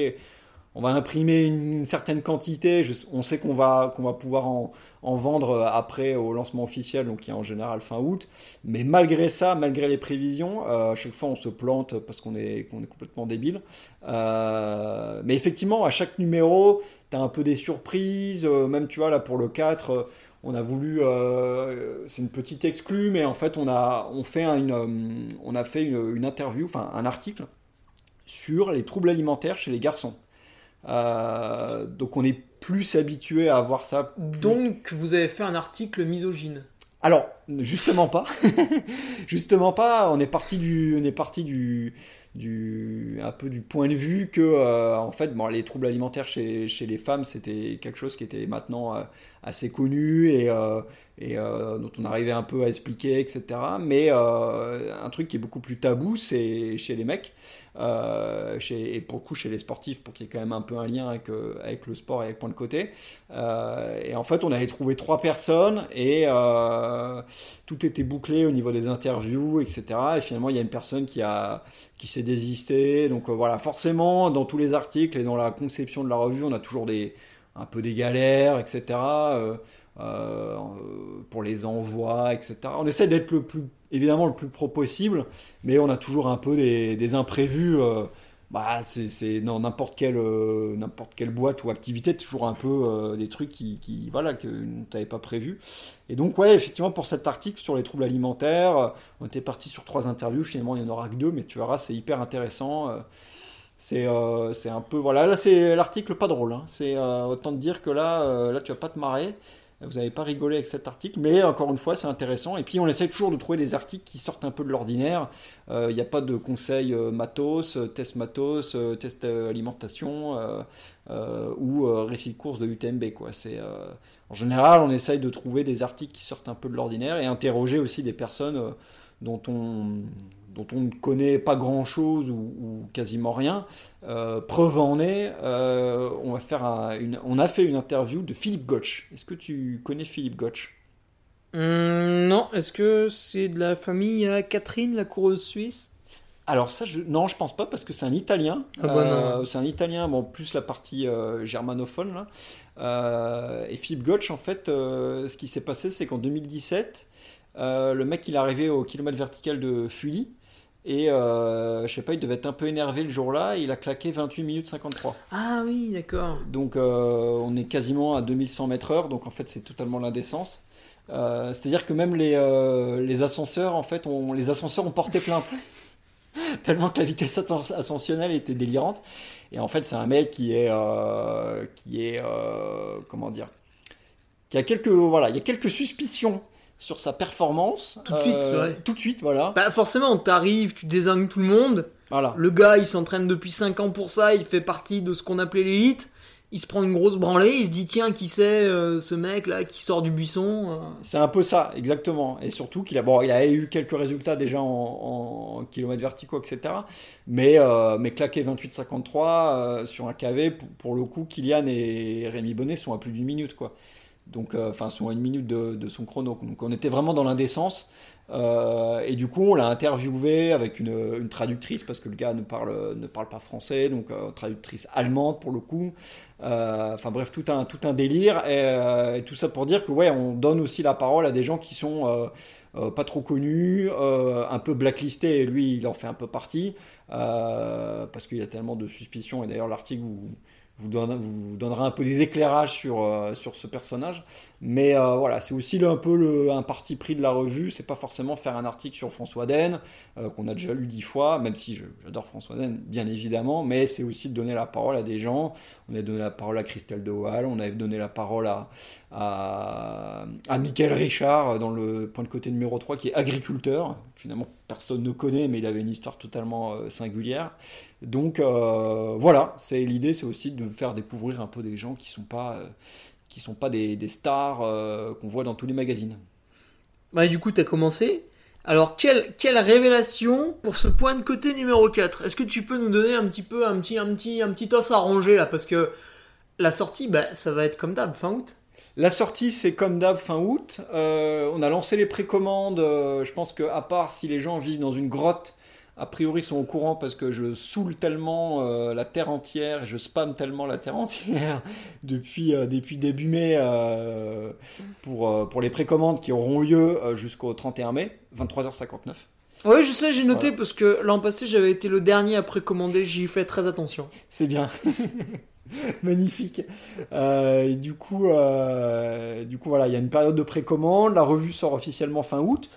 on va imprimer une, certaine quantité. on sait qu'on va qu'on va pouvoir en, en vendre après au lancement officiel, donc qui est en général fin août. Mais malgré ça, malgré les prévisions, euh, à chaque fois on se plante parce qu'on est complètement débile. Euh, mais effectivement, à chaque numéro, tu as un peu des surprises. euh, même tu vois là pour le 4 euh, on a voulu, euh, c'est une petite exclue, mais en fait, on a, on fait un- une, euh, on a fait une, une interview, enfin un article sur les troubles alimentaires chez les garçons. Euh, donc, on est plus habitué à voir ça. plus- Donc, vous avez fait un article misogyne. alors, justement pas. justement pas. On est parti du, on est parti du, du, un peu du point de vue que, euh, en fait, bon, les troubles alimentaires chez, chez les femmes, c'était quelque chose qui était maintenant euh, assez connu et, et dont on arrivait un peu à expliquer, etc. Mais un truc qui est beaucoup plus tabou, c'est chez les mecs. Euh, chez, et pour le coup chez les sportifs pour qu'il y ait quand même un peu un lien avec, euh, avec le sport et avec point de côté. Euh, et en fait on avait trouvé trois personnes et tout était bouclé au niveau des interviews etc et finalement il y a une personne qui qui s'est désistée. Donc voilà forcément dans tous les articles et dans la conception de la revue on a toujours des un peu des galères etc euh, pour les envois, etc. On essaie d'être le plus, évidemment, le plus pro possible, mais on a toujours un peu des, imprévus. euh, bah, c'est dans n'importe quelle, euh, quelle boîte ou activité, toujours un peu des trucs qui, voilà, que tu n'avais pas prévu. Et donc, ouais, effectivement, pour cet article sur les troubles alimentaires, on était parti sur trois interviews. Finalement, il n'y en aura que deux, mais tu verras, c'est hyper intéressant. c'est un peu. Voilà, là, c'est l'article pas drôle. hein. C'est autant te dire que là, là, tu vas pas te marrer. Vous n'avez pas rigolé avec cet article, mais encore une fois, c'est intéressant. Et puis, on essaie toujours de trouver des articles qui sortent un peu de l'ordinaire. Il n'y a pas de conseils euh, matos, euh, test matos, euh, test euh, alimentation euh, euh, ou euh, récit de course de UTMB. Quoi. Euh, en général, on essaye de trouver des articles qui sortent un peu de l'ordinaire et interroger aussi des personnes euh, dont on dont on ne connaît pas grand-chose ou, ou quasiment rien. Euh, preuve en est, euh, on, va faire un- une, on a fait une interview de Philippe Gotch. Est-ce que tu connais Philippe Gotch? Hum, non, est-ce que c'est de la famille à Catherine, la coureuse suisse? Alors ça, je... non, je pense pas parce que c'est un Italien. Ah bah. Euh, c'est un Italien, bon, plus la partie euh, germanophone là. Euh, et Philippe Gotch, en fait, euh, ce qui s'est passé, c'est qu'en 2017, euh, le mec, il est arrivé au kilomètre vertical de Fully. Et euh, je sais pas, il devait être un peu énervé le jour-là. Il a claqué 28 minutes 53. Ah oui, d'accord. Donc euh, on est quasiment à 2100 mètres heure. Donc en fait, c'est totalement l'indécence. Euh, C'est-à-dire que même les, euh, les ascenseurs, en fait, ont, les ascenseurs ont porté plainte. Tellement que la vitesse ascensionnelle était délirante. Et en fait, c'est un mec qui est, qui est, comment dire, qui a quelques, voilà, il y a quelques suspicions sur sa performance. Tout de suite, Euh, ouais. Tout de suite, voilà. Bah forcément, t'arrives, tu désignes tout le monde. Voilà. Le gars, il s'entraîne depuis 5 ans pour ça, il fait partie de ce qu'on appelait l'élite. Il se prend une grosse branlée, il se dit tiens, qui c'est euh, ce mec là qui sort du buisson euh. C'est un peu ça, exactement. Et surtout qu'il a, bon, il a eu quelques résultats déjà en, en kilomètres verticaux, etc. Mais, euh, mais claquer 28,53 euh, sur un KV, pour, pour le coup, Kylian et Rémi Bonnet sont à plus d'une minute, quoi. Donc, euh, enfin, sont une minute de, son chrono. Donc, on était vraiment dans l'indécence. Euh, et du coup, on l'a interviewé avec une, traductrice parce que le gars ne parle, ne parle pas français, donc euh, traductrice allemande pour le coup. Enfin bref, tout un, tout un délire. Et, et tout ça pour dire que ouais, on donne aussi la parole à des gens qui sont pas trop connus, un peu blacklistés. Et lui, il en fait un peu partie parce qu'il y a tellement de suspicions. Et d'ailleurs, l'article vous, vous, vous donnera un peu des éclairages sur, euh, sur ce personnage. Mais euh, voilà, c'est aussi un peu un parti pris de la revue. C'est pas forcément faire un article sur François Den, euh, qu'on a déjà lu dix fois, même si j'adore François Den, bien évidemment. Mais c'est aussi de donner la parole à des gens. On a donné la parole à Christelle de on avait donné la parole à, à, à Michael Richard dans le point de côté numéro 3 qui est agriculteur. Finalement, personne ne connaît, mais il avait une histoire totalement singulière. Donc euh, voilà, c'est l'idée, c'est aussi de faire découvrir un peu des gens qui sont pas, euh, qui sont pas des, des stars euh, qu'on voit dans tous les magazines. Bah du coup, t'as commencé. Alors, quelle, quelle révélation pour ce point de côté numéro 4 Est-ce que tu peux nous donner un petit peu, un petit, un petit, un petit os à ranger là? Parce que la sortie, bah, ça va être comme d'hab, fin août. La sortie, c'est comme d'hab fin août. Euh, on a lancé les précommandes. euh, je pense que à part si les gens vivent dans une grotte, a priori sont au courant parce que je saoule tellement euh, la terre entière et je spam tellement la terre entière depuis, euh, depuis début mai euh, pour, pour les précommandes qui auront lieu jusqu'au 31 mai, 23h59. Oui, je sais, j'ai noté Voilà. parce que l'an passé, j'avais été le dernier à précommander, j'y fais très attention. C'est bien. Magnifique. Euh, et du coup, euh, du coup, voilà, il y a une période de précommande. La revue sort officiellement fin août.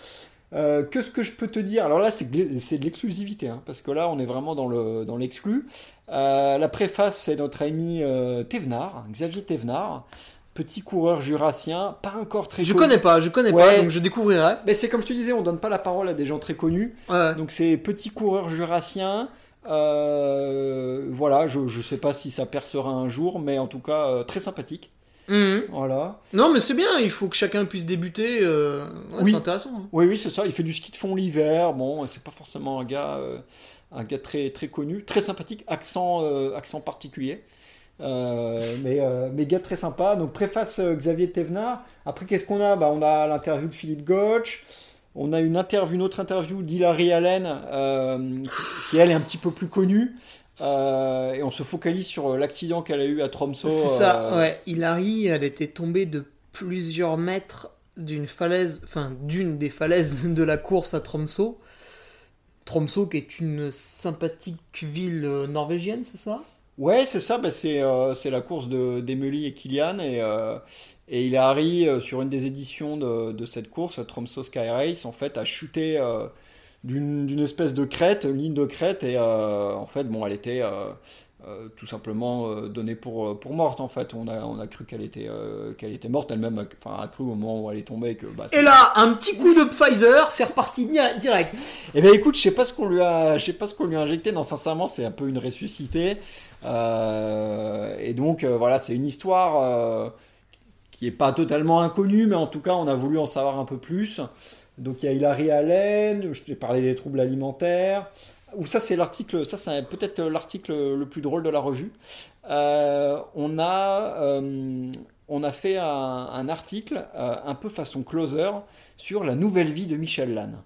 Euh, que ce que je peux te dire Alors là, c'est de l'exclusivité, hein, parce que là, on est vraiment dans le dans l'exclu. Euh, la préface, c'est notre ami euh, Thévenard, Xavier Thévenard, petit coureur jurassien, pas encore très. Je connu. connais pas, je connais Ouais. pas, donc je découvrirai. Mais c'est comme je te disais, on donne pas la parole à des gens très connus. Ouais. Donc c'est petit coureur jurassien. Voilà, je ne sais pas si ça percera un jour, mais en tout cas très sympathique. Mhm. Voilà. Non, mais c'est bien, il faut que chacun puisse débuter. euh, ouais, Oui. C'est intéressant. hein. Oui, oui, c'est ça. Il fait du ski de fond l'hiver. Bon, c'est pas forcément un gars, euh, un gars très très connu, très sympathique, accent euh, accent particulier. Mais, mais gars très sympa. Donc préface Xavier Thévenard. Après, qu'est-ce qu'on a? Bah, On a l'interview de Philippe Gotch. On a une interview, une autre interview d'Hilary Allen, qui elle est un petit peu plus connue. Euh, et on se focalise sur euh, l'accident qu'elle a eu à Tromsø. C'est ça, euh, ouais. Hilary, elle était tombée de plusieurs mètres d'une falaise, enfin d'une des falaises de la course à Tromsø. Tromsø qui est une sympathique ville euh, norvégienne, c'est ça? Ouais, c'est ça, bah, c'est euh, la course de d'Emily et Kylian et, et Hilary, sur une des éditions de, de cette course, Tromsø Sky Race, en fait, a chuté d'une espèce de crête, une ligne de crête, et euh, en fait, bon, elle était euh, euh, tout simplement donnée pour, pour morte, en fait. On a, on a cru qu'elle était, qu'elle était morte, elle-même enfin, a cru au moment où elle est tombée que... Bah, Et là, un petit coup de Pfizer, c'est reparti direct. Eh ben écoute, je sais pas ce qu'on lui a, je sais pas ce qu'on lui a injecté. Non, sincèrement, c'est un peu une ressuscitée. Et donc voilà, c'est une histoire qui est pas totalement inconnue, mais en tout cas, on a voulu en savoir un peu plus. Donc il y a Hilary Allen, je t'ai parlé des troubles alimentaires. Ou ça, c'est l'article, ça c'est peut-être l'article le plus drôle de la revue. Euh, on a, euh, on a fait un, article euh, un peu façon closer sur la nouvelle vie de Michel Lannes.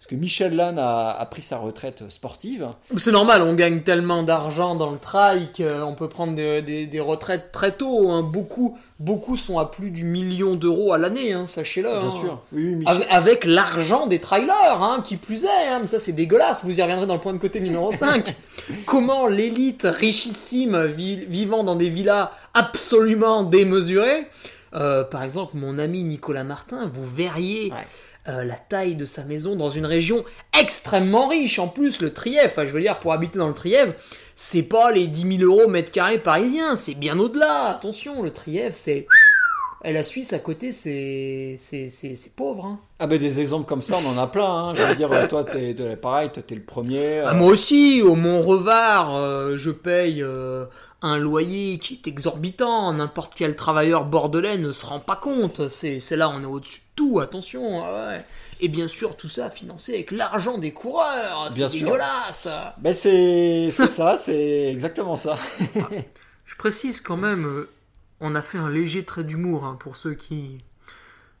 Parce que Michel Lannes a, a pris sa retraite sportive. C'est normal, on gagne tellement d'argent dans le trail qu'on peut prendre des, des- des retraites très tôt. hein. Beaucoup, beaucoup sont à plus du million d'euros à l'année, hein, sachez-le. Bien hein. sûr. Oui, oui, Michel- Avec, avec l'argent des trailers, hein, qui plus est, mais ça c'est dégueulasse, vous y reviendrez dans le point de côté numéro 5. Comment l'élite richissime vi- vivant dans des villas absolument démesurées, euh, par exemple mon ami Nicolas Martin, vous verriez Ouais. Euh, la taille de sa maison dans une région extrêmement riche, en plus le Trièvre, enfin, je veux dire pour habiter dans le Trièvre, c'est pas les 10 000 euros mètre carré parisiens, c'est bien au-delà, attention, le Trièvre c'est... Et la Suisse à côté, c'est c'est c'est c'est pauvre. Hein. Ah ben des exemples comme ça, on en a plein. hein. Je veux dire, euh, toi, t'es pareil, toi, t'es le premier. Ah, euh, moi aussi, au Mont-Revard, euh, je paye euh, un loyer qui est exorbitant. N'importe quel travailleur bordelais ne se rend pas compte. C'est là, on est au-dessus de tout. Attention. ah ouais. Et bien sûr, tout ça financé avec l'argent des coureurs. C'est dégueulasse. Ben c'est ça, c'est exactement ça. Je précise quand même, euh, on a fait un léger trait d'humour hein, pour ceux qui.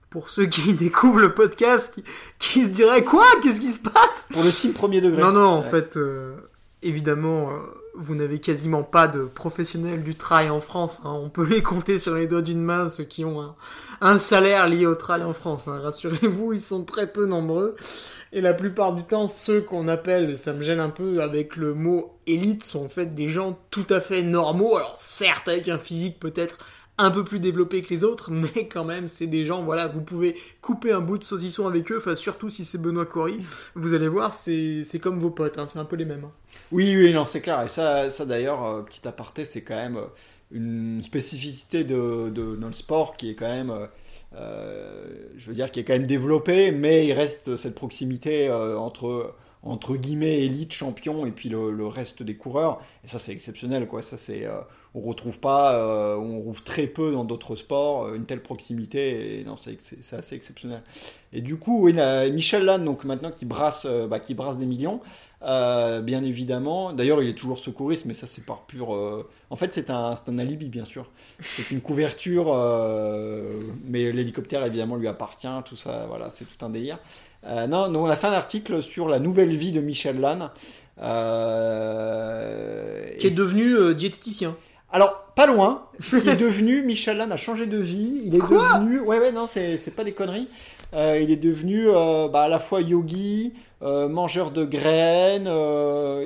Pour ceux qui découvrent le podcast, qui, qui se diraient quoi? Qu'est-ce qui se passe? Pour le team premier degré. Non, non, en Ouais. fait, euh, évidemment, euh, vous n'avez quasiment pas de professionnels du trail en France. hein. On peut les compter sur les doigts d'une main, ceux qui ont un, salaire lié au trail en France. hein. Rassurez-vous, ils sont très peu nombreux. Et la plupart du temps, ceux qu'on appelle, ça me gêne un peu avec le mot élite, sont en fait des gens tout à fait normaux. Alors certes, avec un physique peut-être un peu plus développé que les autres, mais quand même, c'est des gens, voilà, vous pouvez couper un bout de saucisson avec eux, enfin, surtout si c'est Benoît Cory, vous allez voir, c'est comme vos potes, hein, c'est un peu les mêmes. hein. Oui, oui, non, c'est clair. Et ça, ça d'ailleurs, euh, petit aparté, c'est quand même euh, une spécificité de, de, dans le sport qui est quand même, euh, euh, je veux dire, qui est quand même développée, mais il reste cette proximité euh, entre entre guillemets élite, champion et puis le, reste des coureurs. Et ça, c'est exceptionnel, quoi. Ça, c'est on retrouve pas, euh, on retrouve très peu dans d'autres sports euh, une telle proximité. Et non, c'est assez exceptionnel. Et du coup, Michel Lannes, donc maintenant qui brasse, euh, bah, qui brasse des millions. Bien évidemment. D'ailleurs, il est toujours secouriste, mais ça, c'est par pur. En fait, c'est un, c'est un alibi, bien sûr. C'est une couverture, mais l'hélicoptère, évidemment, lui appartient. Tout ça, voilà, c'est tout un délire. Non, donc on a fait un article sur la nouvelle vie de Michel Lannes. Qui est devenu diététicien. Alors, pas loin. Il est devenu, Michel Lannes a changé de vie. Il est Quoi devenu, ouais, ouais, non, c'est pas des conneries. Euh, il est devenu euh, bah, à la fois yogi, euh, mangeur de graines.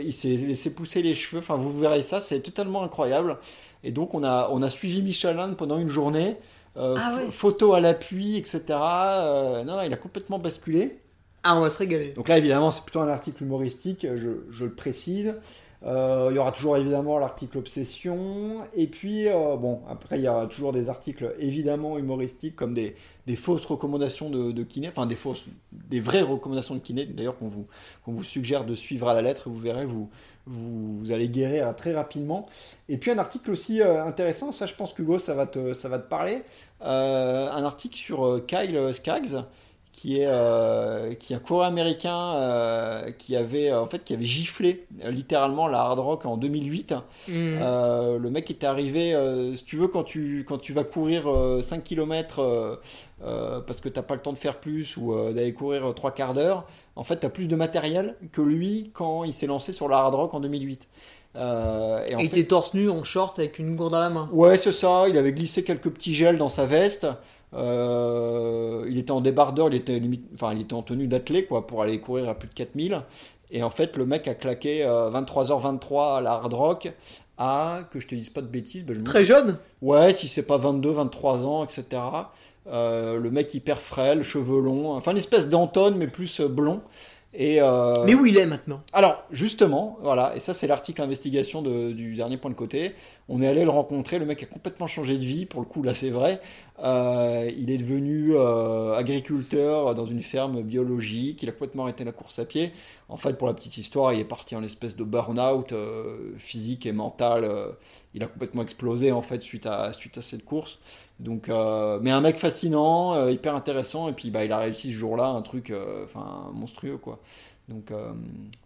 il s'est laissé pousser les cheveux. Enfin, vous verrez ça, c'est totalement incroyable. Et donc, on a, on a suivi Michel Lannes pendant une journée. Ah ph- ouais. Photos à l'appui, etc. Non, non, il a complètement basculé. Ah, on va se régaler. Donc là, évidemment, c'est plutôt un article humoristique, je, je le précise. Euh, il y aura toujours évidemment l'article Obsession. Et puis, euh, bon, après, il y a toujours des articles évidemment humoristiques comme des, des fausses recommandations de, kiné, enfin des fausses, des vraies recommandations de kiné, d'ailleurs, qu'on vous, vous suggère de suivre à la lettre. Vous verrez, vous, vous, allez guérir très rapidement. Et puis, un article aussi euh, intéressant, ça, je pense que Hugo, ça va te, ça va te parler. Un article sur Kyle Skaggs qui est euh, qui est un coureur américain euh, qui avait en fait qui avait giflé euh, littéralement la hard rock en 2008. Hmm. Euh, le mec était arrivé, euh, si tu veux, quand tu quand tu vas courir euh, 5 km parce que t'as pas le temps de faire plus ou euh, d'aller courir 3 quarts d'heure, en fait t'as plus de matériel que lui quand il s'est lancé sur la hard rock en 2008. Euh, et en Et il fait- était torse nu en short avec une gourde à la main. Ouais, c'est ça. Il avait glissé quelques petits gels dans sa veste. Euh, il était en débardeur, il était, limite, enfin, il était en tenue d'athlète quoi, pour aller courir à plus de 4000. Et en fait, le mec a claqué 23h23 à la Hard Rock à, que je te dise pas de bêtises, ben, je me- Très jeune? Ouais, si c'est pas 22, 23 ans, etc. Euh, le mec hyper frêle, cheveux longs, enfin une espèce d'Anton mais plus euh, blond. Et euh, Mais où il est maintenant? alors justement, voilà, et ça c'est l'article investigation de- du dernier point de côté. On est allé le rencontrer, le mec a complètement changé de vie, pour le coup là c'est vrai. Euh, il est devenu euh, agriculteur dans une ferme biologique, il a complètement arrêté la course à pied. En fait, pour la petite histoire, il est parti en espèce de burn-out physique et mental. il a complètement explosé en fait suite à, suite à cette course. Donc, euh, mais un mec fascinant, euh, hyper intéressant, et puis bah, il a réussi ce jour-là un truc euh, monstrueux quoi. Donc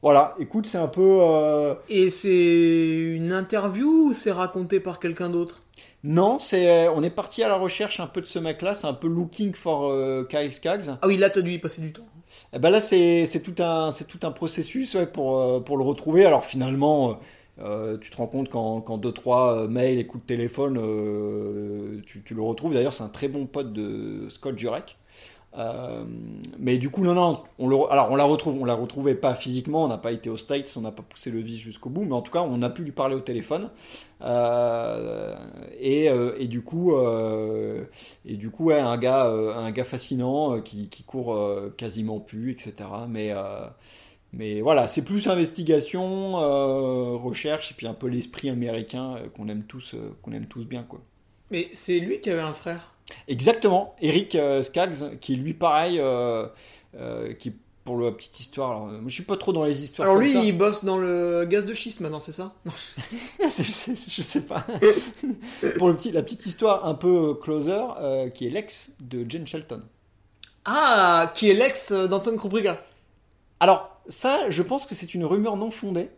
voilà, écoute, c'est un peu. Et c'est une interview ou c'est raconté par quelqu'un d'autre? Non, c'est on est parti à la recherche un peu de ce mec-là, c'est un peu looking for Kai Skaggs. Ah oui, là t'as dû y passer du temps. Eh ben là, c'est tout un c'est tout un processus ouais, pour pour le retrouver. Alors finalement, euh, tu te rends compte deux trois euh, mails et coups de téléphone, euh, tu, le retrouves. D'ailleurs, c'est un très bon pote de Scott Jurek. Mais du coup, non, non, alors on la retrouve, on la pas physiquement, on n'a pas été aux States, on n'a pas poussé le vis jusqu'au bout, mais en tout cas, on a pu lui parler au téléphone. Et, du coup, et du coup, ouais, un gars, un gars fascinant qui, qui court quasiment plus, etc. Mais, mais voilà, c'est plus investigation, euh, recherche, et puis un peu l'esprit américain euh, qu'on aime tous, euh, qu'on aime tous bien, quoi. Mais c'est lui qui avait un frère? Exactement, Eric Skaggs, qui lui pareil, qui pour la petite histoire, alors, moi, je suis pas trop dans les histoires. Alors comme lui, ça. il bosse dans le gaz de schiste maintenant, c'est ça? Non. C'est- c'est- je sais pas. pour le petit, la petite histoire un peu closer, qui est l'ex de Jen Shelton. Ah, qui est l'ex d'Anton Krubriga. Alors ça, je pense que c'est une rumeur non fondée.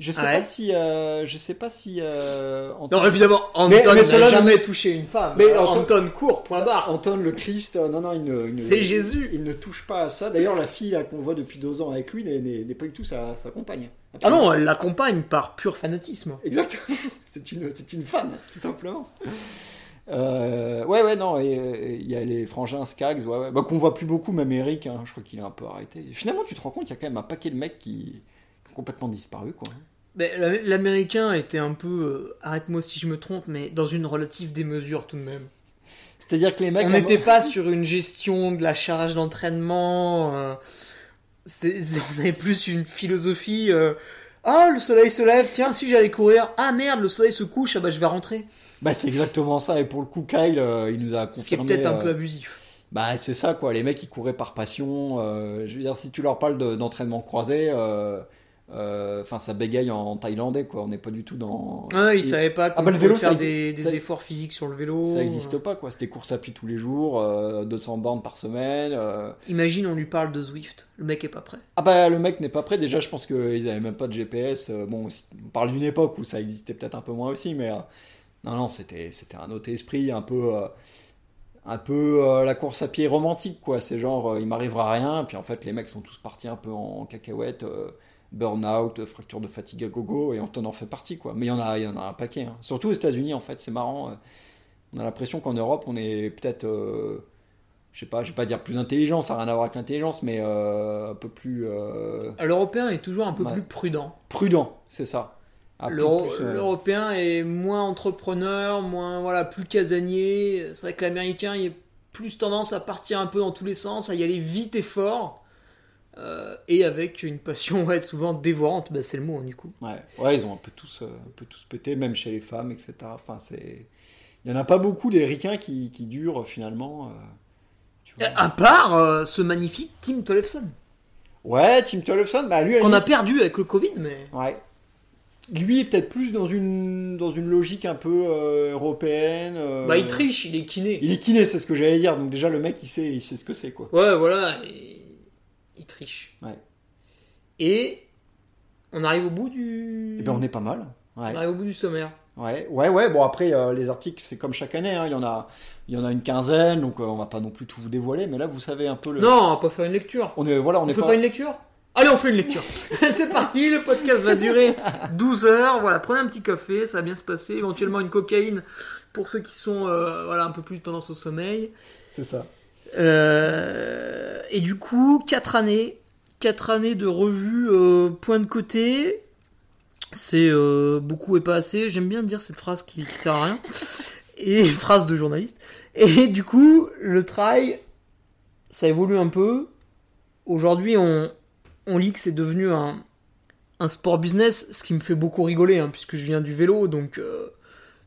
Je sais Ah ouais pas si, euh, je sais pas si. euh, Anton, Non, évidemment, Anton n'a jamais touché une femme. Mais Euh, Anton- Anton court, point barre. Anton le Christ, euh, non non, il ne, il ne- C'est Jésus. Il ne touche pas à ça. D'ailleurs, la fille là, qu'on voit depuis deux ans avec lui n'est- n'est n'est pas du tout sa, sa compagne. Ah non, elle l'accompagne par pur fanatisme. Exactement. C'est une, c'est une fan, tout simplement. Euh, ouais, ouais, non, euh, il y a les frangins Skaggs, ouais, ouais, bah, qu'on voit plus beaucoup, même Eric, hein, je crois qu'il a un peu arrêté. Et finalement, tu te rends compte, il y a quand même un paquet de mecs qui, qui ont complètement disparu, quoi. L'américain était un peu, euh, arrête-moi si je me trompe, mais dans une relative démesure tout de même. C'est-à-dire que les mecs. On n'était pas sur une gestion de la charge d'entraînement. euh, on avait plus une philosophie. ah, le soleil se lève, tiens, si j'allais courir. Ah merde, le soleil se couche, ah bah je vais rentrer. Bah, c'est exactement ça, et pour le coup, Kyle, euh, il nous a Ce qui est confirmé. peut-être un euh, peu abusif. Bah, c'est ça, quoi. Les mecs, ils couraient par passion. euh, je veux dire, si tu leur parles de- d'entraînement croisé, enfin, ça bégaye en thaïlandais, quoi. On n'est pas du tout dans. Ah, ils il- savaient pas qu'on bah, le vélo, faire ça- des, des ça- efforts physiques sur le vélo. Ça n'existe pas, quoi. C'était course à pied tous les jours, euh, 200 bornes par semaine. euh. Imagine, on lui parle de Zwift. Le mec est pas prêt. Ah bah, le mec n'est pas prêt. Déjà, je pense qu'ils avaient même pas de GPS. Bon, on parle d'une époque où ça existait peut-être un peu moins aussi, mais euh, non, non, c'était un autre esprit, un peu. euh, un peu euh, la course à pied romantique, quoi. C'est genre, euh, il m'arrivera rien, puis en fait, les mecs sont tous partis un peu en cacahuète, burn-out, fracture de fatigue à gogo, et Anton en fait partie, quoi. Mais il y en a, y en a un paquet, hein. Surtout aux États-Unis, en fait, c'est marrant. On a l'impression qu'en Europe, on est peut-être, je sais pas, je vais pas dire plus intelligent, ça n'a rien à voir avec l'intelligence, mais un peu plus L'Européen est toujours un peu plus prudent. prudent, c'est ça. Euh, L'Européen est moins entrepreneur, moins voilà, plus casanier. C'est vrai que l'Américain il a plus tendance à partir un peu dans tous les sens, à y aller vite et fort, euh, et avec une passion ouais, souvent dévorante. Bah, c'est le mot hein, du coup. Ouais, ouais, ils ont un peu tous, euh, un peu tous pété, même chez les femmes, etc. Enfin, c'est, il y en a pas beaucoup des ricains qui, qui durent finalement. euh, tu vois. À part ce magnifique Tim Tollefson Ouais, Tim Tollefson, bah lui, qu'on a perdu avec le Covid, mais ouais. Lui est peut-être plus dans une, dans une logique un peu euh, européenne. euh, bah, il triche, il est kiné. Il est kiné, c'est ce que j'allais dire. Donc déjà, le mec, il sait, il sait ce que c'est, quoi. Ouais, voilà, il triche. Ouais. Et on arrive au bout du. Et ben, on est pas mal. Ouais. on arrive au bout du sommaire. Ouais, ouais, ouais. Bon, après, euh, les articles, c'est comme chaque année. hein, Il y en a, il y en a une quinzaine, donc on va pas non plus tout vous dévoiler. Mais là, vous savez un peu le. Non, on va pas faire une lecture. On est, voilà, on On est fait pas. pas une lecture? Allez, on fait une lecture. c'est parti, le podcast va durer 12 heures. Voilà, prenez un petit café, ça va bien se passer. Éventuellement une cocaïne pour ceux qui sont euh, voilà, un peu plus tendance au sommeil. C'est ça. Euh, et du coup, 4 années. 4 années de revue euh, point de côté. C'est euh, beaucoup et pas assez. J'aime bien dire cette phrase qui, qui sert à rien. Et phrase de journaliste. Et du coup, le trail, ça évolue un peu. Aujourd'hui, on, on lit que c'est devenu un, sport business, ce qui me fait beaucoup rigoler, hein, puisque je viens du vélo, donc euh,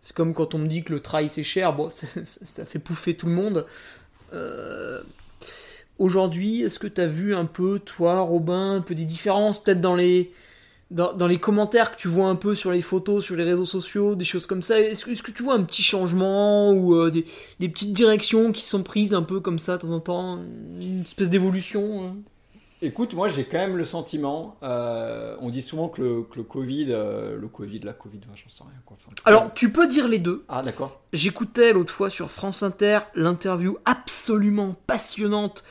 c'est comme quand on me dit que le trail c'est cher, bon, ça fait pouffer tout le monde. Euh, Aujourd'hui, est-ce que tu as vu un peu, toi, Robin, un peu des différences, peut-être dans les, dans, les commentaires que tu vois un peu sur les photos, sur les réseaux sociaux, des choses comme ça? Est-ce que, est-ce que tu vois un petit changement ou euh, des, des petites directions qui sont prises un peu comme ça de temps en temps Une espèce d'évolution hein? Écoute, moi j'ai quand même le sentiment, euh, on dit souvent que le, que le Covid, euh, le Covid, la Covid, enfin, j'en sais rien quoi. Enfin, Alors, tu peux dire les deux. Ah d'accord. J'écoutais l'autre fois sur France Inter l'interview absolument passionnante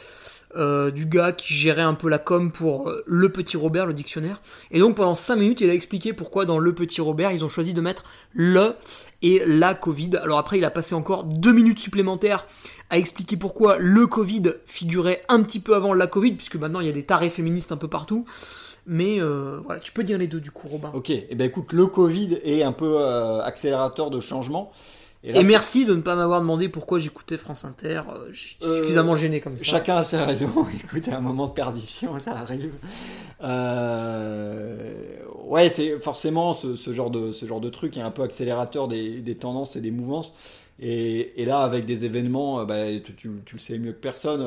euh, du gars qui gérait un peu la com pour euh, Le Petit Robert, le dictionnaire. Et donc pendant 5 minutes, il a expliqué pourquoi dans Le Petit Robert, ils ont choisi de mettre le et la Covid. Alors après, il a passé encore 2 minutes supplémentaires à expliquer pourquoi le Covid figurait un petit peu avant la Covid, puisque maintenant il y a des tarés féministes un peu partout. Mais euh, voilà, tu peux dire les deux du coup, Robin. Ok, et ben écoute, le Covid est un peu accélérateur de changement. Là, Et merci de ne pas m'avoir demandé pourquoi j'écoutais France Inter. euh, Je suis Euh, suffisamment gêné comme ça. Chacun a ses raisons. Écoute, à un moment de perdition, ça arrive. Euh, Ouais, c'est forcément ce, ce genre de ce genre de truc est un peu accélérateur des, des tendances et des mouvances. Et, et là, avec des événements, bah, tu, tu- tu le sais mieux que personne,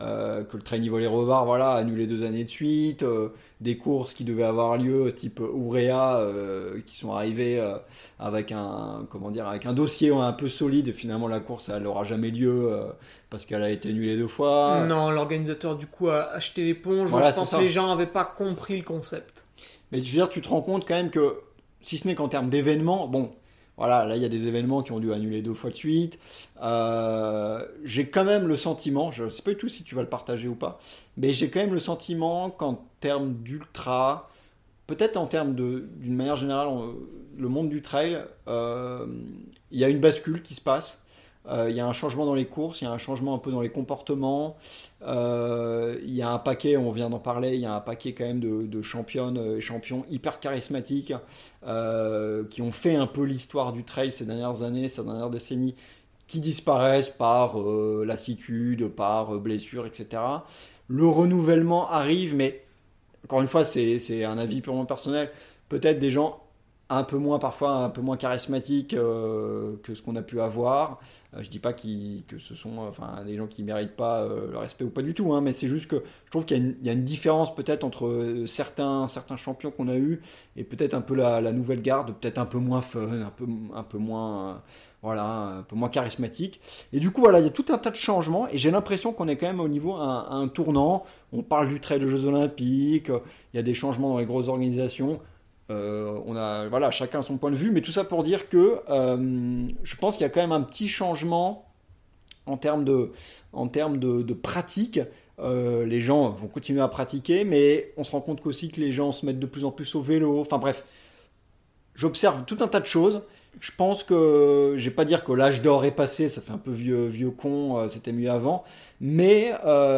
euh, que le train volley Revard, voilà, annulé deux années de suite, euh, des courses qui devaient avoir lieu, type Ourea, euh, qui sont arrivées euh, avec un comment dire, avec un dossier un peu solide. Finalement, la course, elle n'aura jamais lieu euh, parce qu'elle a été annulée deux fois. Non, l'organisateur du coup a acheté l'éponge. Voilà, je pense que les gens n'avaient pas compris le concept. Mais je veux dire, tu te rends compte quand même que, si ce n'est qu'en termes d'événements, bon, voilà, là il y a des événements qui ont dû annuler deux fois de suite. Euh, j'ai quand même le sentiment, je ne sais pas du tout si tu vas le partager ou pas, mais j'ai quand même le sentiment qu'en termes d'ultra, peut-être en termes d'une manière générale, le monde du trail, euh, il y a une bascule qui se passe. Euh, Il y a un changement dans les courses, il y a un changement un peu dans les comportements. Euh, il y a un paquet, on vient d'en parler, il y a un paquet quand même de, championnes et champions hyper charismatiques euh, qui ont fait un peu l'histoire du trail ces dernières années, ces dernières décennies, qui disparaissent par lassitude, par euh, blessure, etc. Le renouvellement arrive, mais encore une fois, c'est un avis purement personnel. Peut-être des gens un peu moins parfois un peu moins charismatiques euh, que ce qu'on a pu avoir. Euh, je dis pas que ce sont euh, enfin des gens qui méritent pas euh, le respect ou pas du tout, hein, mais c'est juste que je trouve qu'il y, a une- différence peut-être entre certains certains champions qu'on a eu et peut-être un peu la, la nouvelle garde, peut-être un peu moins fun, un peu un peu moins voilà, un peu moins charismatique. Et du coup, voilà, il y a tout un tas de changements et j'ai l'impression qu'on est quand même au niveau un, un tournant. On parle du trail de Jeux Olympiques, il y a des changements dans les grosses organisations. Euh, on a, voilà, chacun son point de vue, mais tout ça pour dire que euh, je pense qu'il y a quand même un petit changement en termes de, en termes de, pratique. Euh, les gens vont continuer à pratiquer, mais on se rend compte qu'aussi que les gens se mettent de plus en plus au vélo. Enfin bref, j'observe tout un tas de choses. Je pense que, je vais pas dire que l'âge d'or est passé, ça fait un peu vieux, vieux con, c'était mieux avant, mais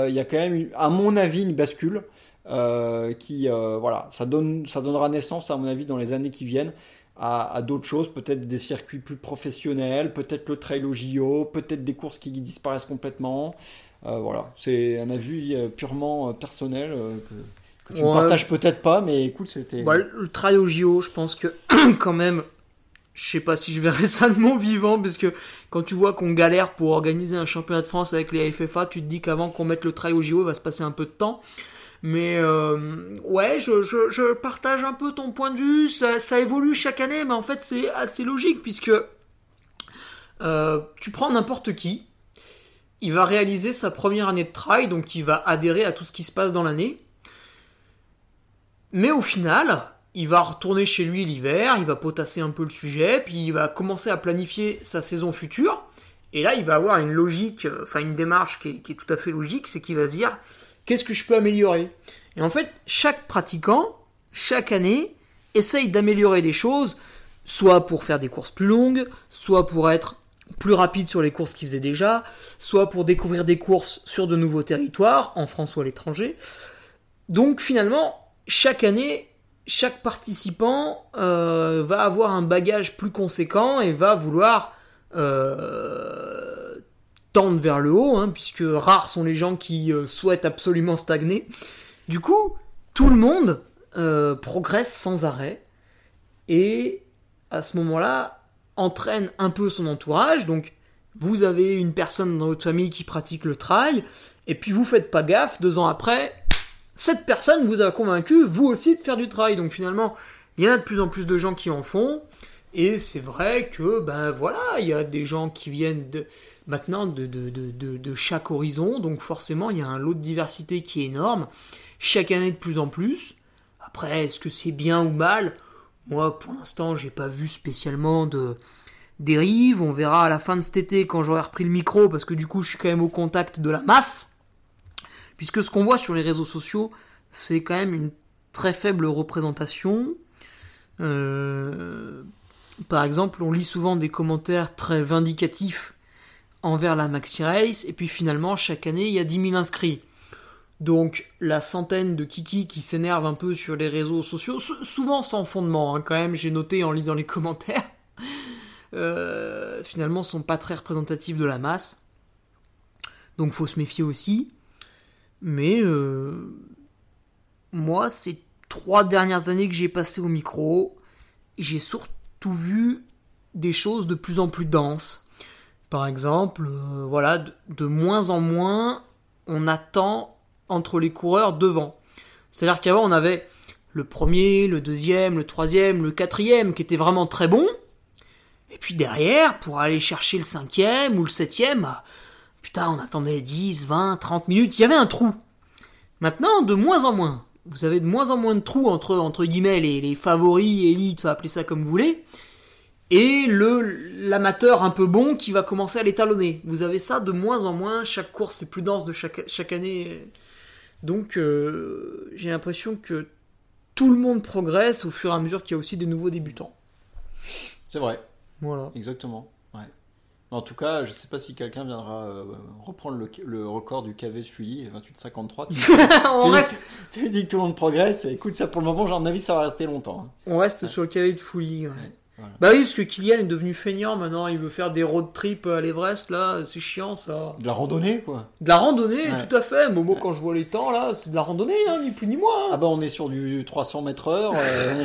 il y a quand même, à mon avis, une bascule euh, qui, euh, voilà, ça, donne, ça donnera naissance, à mon avis, dans les années qui viennent, à, à d'autres choses, peut-être des circuits plus professionnels, peut-être le trail au JO, peut-être des courses qui disparaissent complètement. Euh, voilà, c'est un avis purement personnel que, que tu ne Ouais. partages peut-être pas, mais écoute, c'était. Bah, le trail au JO, je pense que quand même, je sais pas si je verrai ça de mon vivant, parce que quand tu vois qu'on galère pour organiser un championnat de France avec les FFA, tu te dis qu'avant qu'on mette le trail au JO, il va se passer un peu de temps. Mais euh, ouais, je, partage un peu ton point de vue. Ça, évolue chaque année, mais en fait c'est assez logique puisque euh, tu prends n'importe qui, il va réaliser sa première année de trail, donc il va adhérer à tout ce qui se passe dans l'année. Mais au final, il va retourner chez lui l'hiver, il va potasser un peu le sujet, puis il va commencer à planifier sa saison future. Et là, il va avoir une logique, euh, enfin une démarche qui est, qui est tout à fait logique, c'est qu'il va se dire qu'est-ce que je peux améliorer? Et en fait, chaque pratiquant, chaque année, essaye d'améliorer des choses soit pour faire des courses plus longues, soit pour être plus rapide sur les courses qu'ils faisaient déjà, soit pour découvrir des courses sur de nouveaux territoires, en France ou à l'étranger. Donc finalement, chaque année, chaque participant euh, va avoir un bagage plus conséquent et va vouloir euh, tendre vers le haut, hein, puisque rares sont les gens qui euh, souhaitent absolument stagner. Du coup, tout le monde euh, progresse sans arrêt et à ce moment-là entraîne un peu son entourage. Donc, vous avez une personne dans votre famille qui pratique le trail et puis vous faites pas gaffe, deux ans après, cette personne vous a convaincu, vous aussi, de faire du trail. Donc finalement, il y a de plus en plus de gens qui en font. Et c'est vrai que, ben voilà, il y a des gens qui viennent de, maintenant de, de, de, de, chaque horizon. Donc forcément, il y a un lot de diversité qui est énorme. Chaque année de plus en plus. Après, est-ce que c'est bien ou mal? Moi, pour l'instant, j'ai pas vu spécialement de dérive. On verra à la fin de cet été quand j'aurai repris le micro, parce que du coup, je suis quand même au contact de la masse. Puisque ce qu'on voit sur les réseaux sociaux, c'est quand même une très faible représentation. Euh, par exemple, on lit souvent des commentaires très vindicatifs envers la Maxi Race, et puis finalement, chaque année, il y a 10 000 inscrits. Donc, la centaine de kiki qui s'énervent un peu sur les réseaux sociaux, souvent sans fondement, hein, quand même, j'ai noté en lisant les commentaires, euh, finalement, sont pas très représentatifs de la masse. Donc, faut se méfier aussi. Mais euh, moi, ces trois dernières années que j'ai passées au micro, j'ai surtout vu des choses de plus en plus denses. Par exemple, euh, voilà, de, moins en moins, on attend entre les coureurs devant. C'est-à-dire qu'avant, on avait le premier, le deuxième, le troisième, le quatrième qui étaient vraiment très bons. Et puis derrière, pour aller chercher le cinquième ou le septième, Putain, on attendait 10, 20, 30 minutes, il y avait un trou. Maintenant, de moins en moins. Vous avez de moins en moins de trous entre, entre guillemets, les, les favoris, élites, appelez ça comme vous voulez, et le l'amateur un peu bon qui va commencer à l'étalonner. Vous avez ça de moins en moins, chaque course est plus dense de chaque, chaque année. Donc, euh, j'ai l'impression que tout le monde progresse au fur et à mesure qu'il y a aussi des nouveaux débutants. C'est vrai. Voilà. Exactement. En tout cas, je ne sais pas si quelqu'un viendra euh, reprendre le, record du KV Sully, 28-53. Tu, dis que tout le monde progresse. Écoute, ça pour le moment, j'ai un avis, ça va rester longtemps. Hein. On reste sur le KV de. Ouais. Bah oui, parce que Kylian est devenu feignant maintenant, il veut faire des road trips à l'Everest, là, c'est chiant ça. De la randonnée, quoi. De la randonnée, tout à fait. Momo, quand je vois les temps, là, c'est de la randonnée, hein, ni plus ni moins. Hein. Ah bah on est sur du 300 mètres heure. Euh,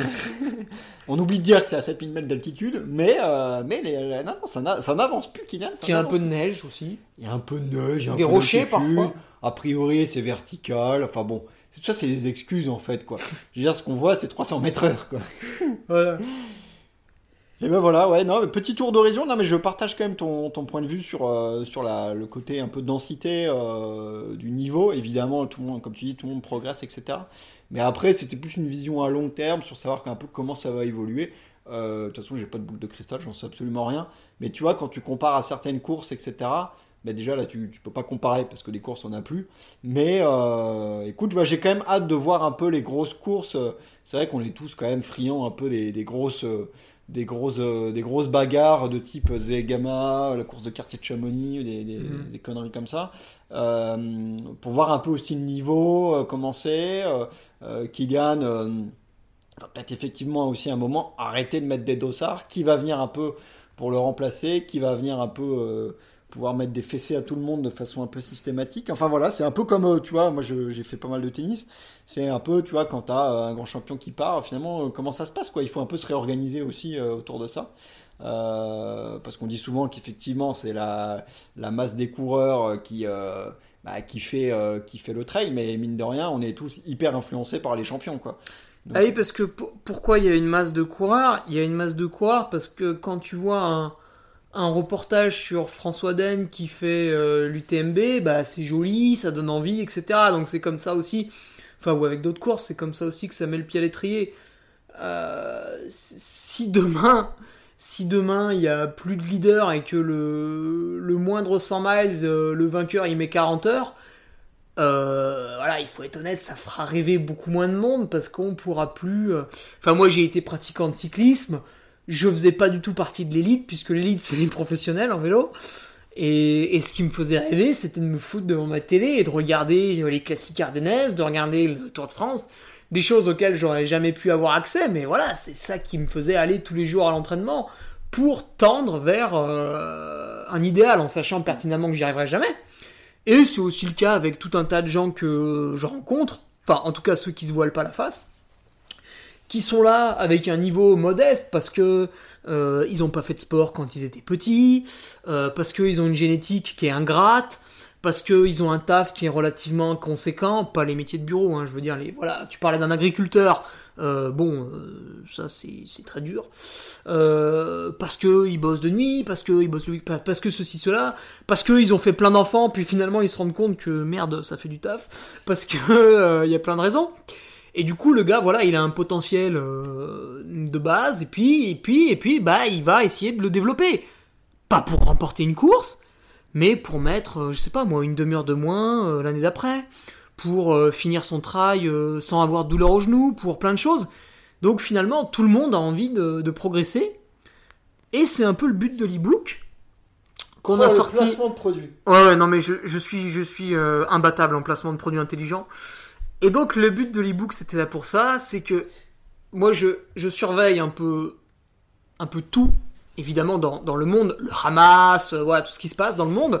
on oublie de dire que c'est à 7000 mètres d'altitude, mais, euh, mais les, non, non, ça n'avance plus, Kylian. Il y a un peu de neige aussi. Il y a un peu de neige, il y a des rochers parfois. A priori, c'est vertical, enfin bon. Tout ça, c'est des excuses en fait, quoi. Je veux dire, ce qu'on voit, c'est 300 mètres heure, quoi. voilà. Et ben voilà, ouais, non, petit tour d'horizon. Non, mais je partage quand même ton, ton point de vue sur, euh, sur la, le côté un peu de densité euh, du niveau. Évidemment, tout le monde, comme tu dis, tout le monde progresse, etc. Mais après, c'était plus une vision à long terme sur savoir un peu comment ça va évoluer. Euh, de toute façon, j'ai pas de boule de cristal, j'en sais absolument rien. Mais tu vois, quand tu compares à certaines courses, etc., ben déjà là, tu, tu peux pas comparer parce que des courses, on a plus. Mais écoute, j'ai quand même hâte de voir un peu les grosses courses. C'est vrai qu'on est tous quand même friands un peu des, des grosses des grosses, euh, des grosses bagarres de type Zegama, la course de quartier de Chamonix, des, des, mhm. conneries comme ça, euh, pour voir un peu aussi le niveau, euh, comment c'est. Kylian va peut-être effectivement aussi un moment arrêter de mettre des dossards, qui va venir un peu pour le remplacer, qui va venir un peu pouvoir mettre des fessées à tout le monde de façon un peu systématique. Enfin voilà, c'est un peu comme, euh, tu vois, moi j'ai fait pas mal de tennis. C'est un peu, tu vois, quand tu as euh, un grand champion qui part, finalement, euh, comment ça se passe, quoi? Il faut un peu se réorganiser aussi autour de ça. parce qu'on dit souvent qu'effectivement, c'est la, la, masse des coureurs qui, bah, qui, fait, qui fait le trail, mais mine de rien, on est tous hyper influencés par les champions, quoi. ah oui, parce que pourquoi il y a une masse de coureurs? Il y a une masse de coureurs parce que quand tu vois un un reportage sur François Den qui fait euh, l'UTMB, bah c'est joli, ça donne envie, etc. Donc c'est comme ça aussi, enfin ou avec d'autres courses, c'est comme ça aussi que ça met le pied à l'étrier. Euh, si demain, si demain il y a plus de leader et que le, le moindre 100 miles, euh, le vainqueur il met 40 heures, voilà, il faut être honnête, ça fera rêver beaucoup moins de monde parce qu'on pourra plus. Enfin moi j'ai été pratiquant de cyclisme. Je faisais pas du tout partie de l'élite, puisque l'élite, c'est les professionnels en vélo. Et, ce qui me faisait rêver, c'était de me foutre devant ma télé et de regarder les classiques ardennaises, de regarder le Tour de France, des choses auxquelles j'aurais jamais pu avoir accès, mais voilà, c'est ça qui me faisait aller tous les jours à l'entraînement pour tendre vers euh, un idéal en sachant pertinemment que j'y arriverai jamais. Et c'est aussi le cas avec tout un tas de gens que je rencontre, enfin en tout cas ceux qui se voilent pas la face, qui sont là avec un niveau modeste parce que euh, ils ont pas fait de sport quand ils étaient petits, euh, parce qu'ils ont une génétique qui est ingrate, parce qu'ils ont un taf qui est relativement conséquent, pas les métiers de bureau, hein, je veux dire, les, voilà, tu parlais d'un agriculteur, euh, bon, euh, ça c'est très dur, euh, parce que ils bossent de nuit, parce que ils bossent le parce que ceci cela, parce que ils ont fait plein d'enfants, puis finalement ils se rendent compte que merde, ça fait du taf, parce que il y a plein de raisons. Et du coup, le gars, voilà, il a un potentiel euh, de base, et puis, et puis, et puis, bah, il va essayer de le développer. Pas pour remporter une course, mais pour mettre, euh, je sais pas moi, une demi-heure de moins euh, l'année d'après, pour finir son trail sans avoir de douleur au genou, pour plein de choses. Donc finalement, tout le monde a envie de, de progresser, et c'est un peu le but de l'ebook qu'on Oh, a le sorti. placement de produit. Ouais, ouais, non, mais je, je suis, je suis imbattable en placement de produits intelligents. Et donc, le but de l'ebook, c'était là pour ça, c'est que moi, je, surveille un peu, un peu tout, évidemment, dans, dans le monde, le Hamas, euh, voilà, tout ce qui se passe dans le monde.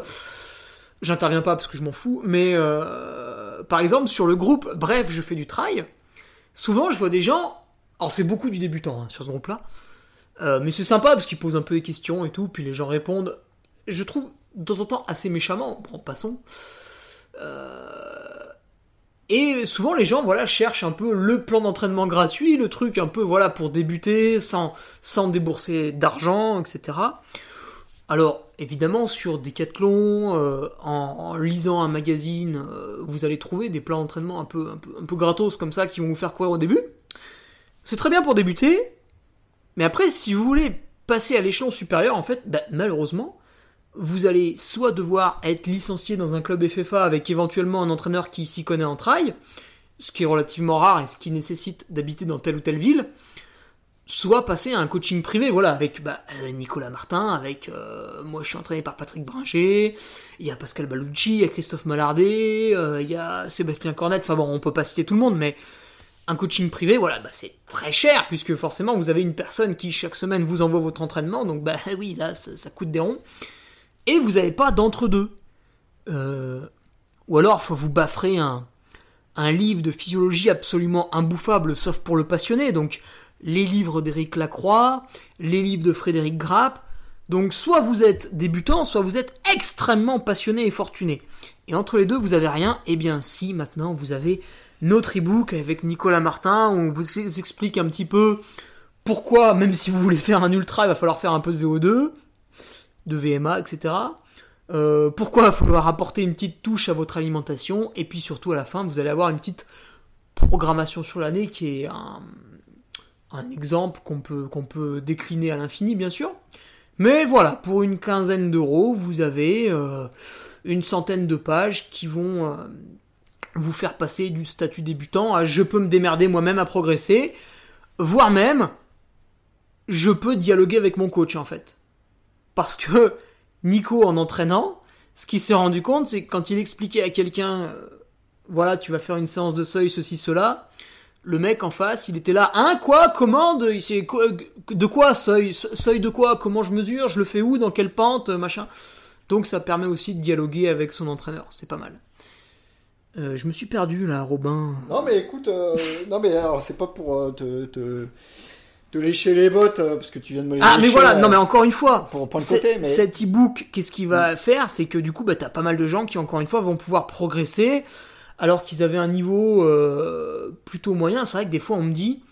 J'interviens pas parce que je m'en fous, mais euh, par exemple, sur le groupe Bref, je fais du trail, souvent, je vois des gens, alors c'est beaucoup du débutant hein, sur ce groupe-là, euh, mais c'est sympa parce qu'ils posent un peu des questions et tout, puis les gens répondent. Je trouve de temps en temps assez méchamment, bon, passons. Euh, Et souvent les gens voilà cherchent un peu le plan d'entraînement gratuit, le truc un peu voilà pour débuter sans sans débourser d'argent, etc. Alors évidemment sur Decathlon, euh, en, en lisant un magazine, euh, vous allez trouver des plans d'entraînement un peu, un peu un peu gratos comme ça qui vont vous faire courir au début. C'est très bien pour débuter, mais après si vous voulez passer à l'échelon supérieur, en fait, bah, malheureusement, vous allez soit devoir être licencié dans un club FFA avec éventuellement un entraîneur qui s'y connaît en trail, ce qui est relativement rare et ce qui nécessite d'habiter dans telle ou telle ville, soit passer à un coaching privé, voilà, avec bah, euh, Nicolas Martin, avec euh, moi je suis entraîné par Patrick Bringer, il y a Pascal Balucci, il y a Christophe Malardet, euh, il y a Sébastien Cornette, enfin bon, on peut pas citer tout le monde, mais un coaching privé, voilà, bah, c'est très cher, puisque forcément vous avez une personne qui chaque semaine vous envoie votre entraînement, donc bah oui, là ça coûte des ronds et vous n'avez pas d'entre-deux. Euh, ou alors, faut vous baffrer un, un livre de physiologie absolument imbouffable, sauf pour le passionné. Donc, les livres d'Éric Lacroix, les livres de Frédéric Grapp. Donc, soit vous êtes débutant, soit vous êtes extrêmement passionné et fortuné. Et entre les deux, vous avez rien. Eh bien, si, maintenant, vous avez notre e-book avec Nicolas Martin, où on vous explique un petit peu pourquoi, même si vous voulez faire un ultra, il va falloir faire un peu de VO2 de VMA, etc. Euh, pourquoi il va falloir apporter une petite touche à votre alimentation? Et puis surtout à la fin vous allez avoir une petite programmation sur l'année qui est un, exemple qu'on peut, qu'on peut décliner à l'infini bien sûr. Mais voilà, pour une quinzaine d'euros, vous avez euh, une centaine de pages qui vont euh, vous faire passer du statut débutant à je peux me démerder moi-même à progresser, voire même je peux dialoguer avec mon coach en fait. Parce que Nico, en entraînant, ce qu'il s'est rendu compte, c'est que quand il expliquait à quelqu'un, euh, voilà, tu vas faire une séance de seuil, ceci, cela, le mec en face, il était là, hein, quoi, comment, de, quoi- de quoi, seuil, seuil de quoi, comment je mesure, je le fais où, dans quelle pente, machin. Donc ça permet aussi de dialoguer avec son entraîneur, c'est pas mal. Euh, je me suis perdu là, Robin. Non, mais écoute, euh, non, mais alors, c'est pas pour euh, te, te lécher les bottes, euh, parce que tu viens de me les Ah, mais voilà, euh, non, mais encore une fois, pour prendre côté, mais. Cet e-book, qu'est-ce qu'il va faire? C'est que du coup, bah, t'as pas mal de gens qui, encore une fois, vont pouvoir progresser alors qu'ils avaient un niveau euh, plutôt moyen. C'est vrai que des fois, on me dit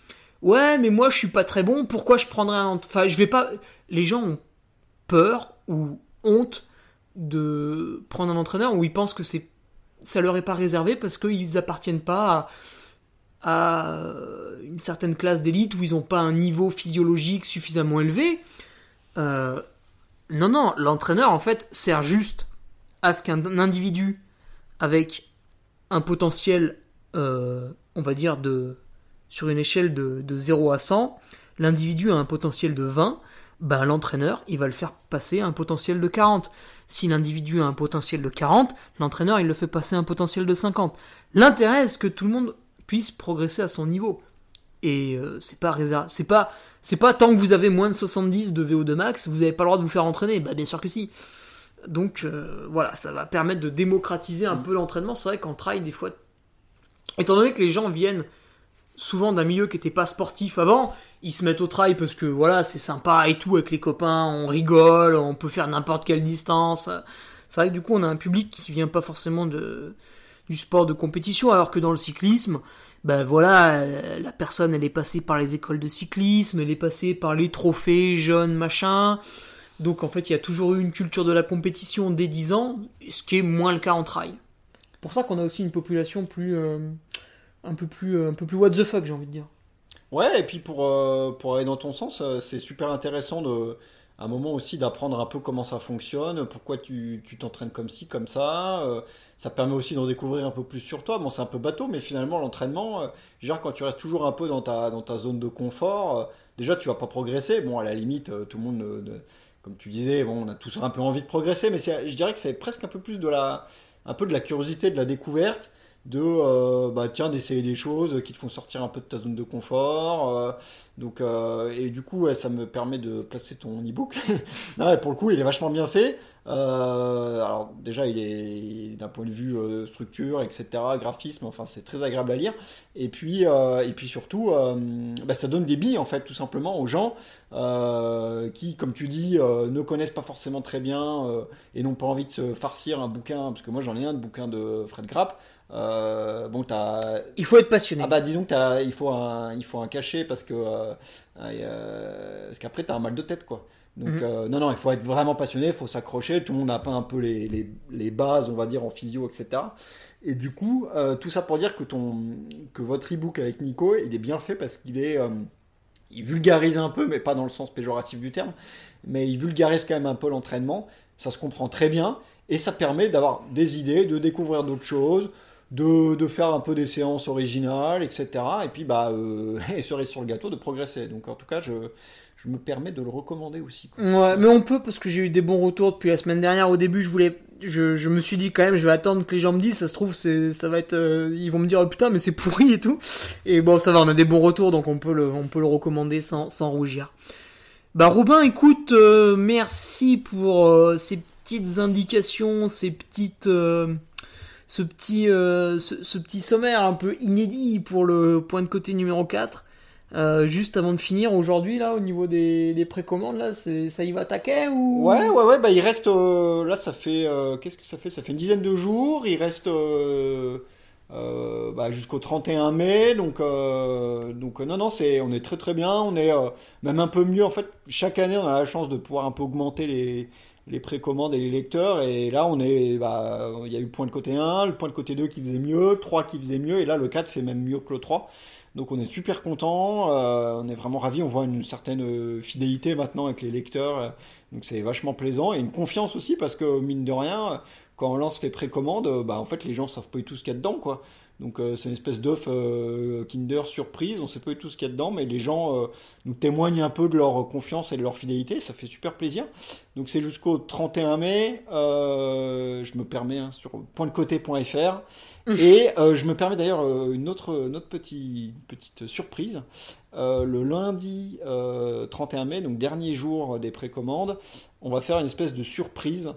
Ouais, mais moi, je suis pas très bon, pourquoi je prendrais un. Enfin, je vais pas. Les gens ont peur ou honte de prendre un entraîneur où ils pensent que c'est ça leur est pas réservé parce qu'ils appartiennent pas à, à une certaine classe d'élite où ils ont pas un niveau physiologique suffisamment élevé. Euh, non, non, l'entraîneur en fait sert juste à ce qu'un individu avec un potentiel, euh, on va dire, de, sur une échelle de, de 0 à 100, l'individu a un potentiel de 20, ben l'entraîneur, il va le faire passer à un potentiel de 40. Si l'individu a un potentiel de 40, l'entraîneur, il le fait passer un potentiel de 50. L'intérêt, c'est que tout le monde puisse progresser à son niveau. Et euh, c'est pas c'est pas, c'est pas tant que vous avez moins de 70 de VO2 max, vous n'avez pas le droit de vous faire entraîner. Bah bien sûr que si. Donc euh, voilà, ça va permettre de démocratiser un peu l'entraînement. C'est vrai qu'en trail, des fois, étant donné que les gens viennent souvent d'un milieu qui n'était pas sportif avant, ils se mettent au trail parce que voilà, c'est sympa et tout avec les copains, on rigole, on peut faire n'importe quelle distance. C'est vrai que du coup, on a un public qui vient pas forcément de du sport de compétition, alors que dans le cyclisme, ben voilà, euh, la personne elle est passée par les écoles de cyclisme, elle est passée par les trophées jeunes, machin. Donc en fait, il y a toujours eu une culture de la compétition dès 10 ans, ce qui est moins le cas en trail. Pour ça qu'on a aussi une population plus euh, un peu plus euh, un peu plus what the fuck, j'ai envie de dire. Ouais, et puis pour, pour aller dans ton sens, c'est super intéressant de, un moment aussi d'apprendre un peu comment ça fonctionne, pourquoi tu t'entraînes comme ci, comme ça. euh, ça permet aussi d'en découvrir un peu plus sur toi. Bon, c'est un peu bateau, mais finalement, l'entraînement, euh, genre quand tu restes toujours un peu dans ta, dans ta zone de confort, euh, déjà tu vas pas progresser. Bon, à la limite, euh, tout le monde, de- comme tu disais, bon, on a tous un peu envie de progresser, mais je dirais que c'est presque un peu plus de la, un peu de la curiosité, de la découverte de bah tiens d'essayer des choses qui te font sortir un peu de ta zone de confort donc euh, et du coup ça me permet de placer ton e-book. Pour le coup il est vachement bien fait. Euh, alors déjà il est d'un point de vue euh, structure etc graphisme enfin c'est très agréable à lire. Et puis et puis surtout bah, ça donne des billes en fait tout simplement aux gens qui comme tu dis ne connaissent pas forcément très bien et n'ont pas envie de se farcir un bouquin parce que moi j'en ai un de bouquin de Fred Grapp euh, bon, t'as. Il faut être passionné. Ah bah disons que t'as, il faut un, il faut un cachet parce que euh, euh, parce qu'après t'as un mal de tête quoi. Donc Mhm. euh, non non, il faut être vraiment passionné, il faut s'accrocher. Tout le monde n'a pas un peu les, les, les bases, on va dire en physio, etc. Et du coup, tout ça pour dire que ton, que votre ebook avec Nico, il est bien fait parce qu'il est, il vulgarise un peu, mais pas dans le sens péjoratif du terme, mais il vulgarise quand même un peu l'entraînement. Ça se comprend très bien et ça permet d'avoir des idées, de découvrir d'autres choses, de, de faire un peu des séances originales, etc. Et puis, bah, euh, et cerise sur le gâteau, de progresser. Donc, en tout cas, je, je me permets de le recommander aussi. Ouais, mais on peut parce que j'ai eu des bons retours depuis la semaine dernière. Au début, je voulais, je, je me suis dit quand même, je vais attendre que les gens me disent. Ça se trouve, c'est, ça va être, euh, ils vont me dire oh, putain, mais c'est pourri et tout. Et bon, ça va, on a des bons retours, donc on peut le, on peut le recommander sans, sans rougir. Bah Robin, écoute, euh, merci pour ces petites indications, ces petites, ce petit, euh, ce, petit sommaire un peu inédit pour le point de côté numéro 4. Euh, juste avant de finir, aujourd'hui, là, au niveau des, des précommandes, là, ça y va taquet ou? Ouais, ouais, ouais, bah, il reste, euh, là, ça fait, qu'est-ce que ça fait? Ça fait une dizaine de jours. Il reste, bah, jusqu'au 31 mai. Donc, donc, non, non, c'est, on est très, très bien. On est, même un peu mieux. En fait, chaque année, on a la chance de pouvoir un peu augmenter les, les précommandes et les lecteurs. Et là, on est, bah, il y a eu le point de côté 1, le point de côté 2 qui faisait mieux, 3 qui faisait mieux. Et là, le 4 fait même mieux que le 3. Donc on est super content, euh, on est vraiment ravis, on voit une certaine euh, fidélité maintenant avec les lecteurs, euh, donc c'est vachement plaisant et une confiance aussi parce que mine de rien, euh, quand on lance les précommandes, bah en fait les gens savent pas du tout ce qu'il y a dedans quoi. Donc euh, c'est une espèce d'œuf euh, Kinder surprise, on sait pas du tout ce qu'il y a dedans, mais les gens euh, nous témoignent un peu de leur confiance et de leur fidélité, ça fait super plaisir. Donc c'est jusqu'au 31 mai, euh, je me permets hein, sur pointdecoté.fr. Et euh, je me permets d'ailleurs euh, une autre, une autre petit- petite surprise. Euh, le lundi euh, 31 mai, donc dernier jour des précommandes, on va faire une espèce de surprise.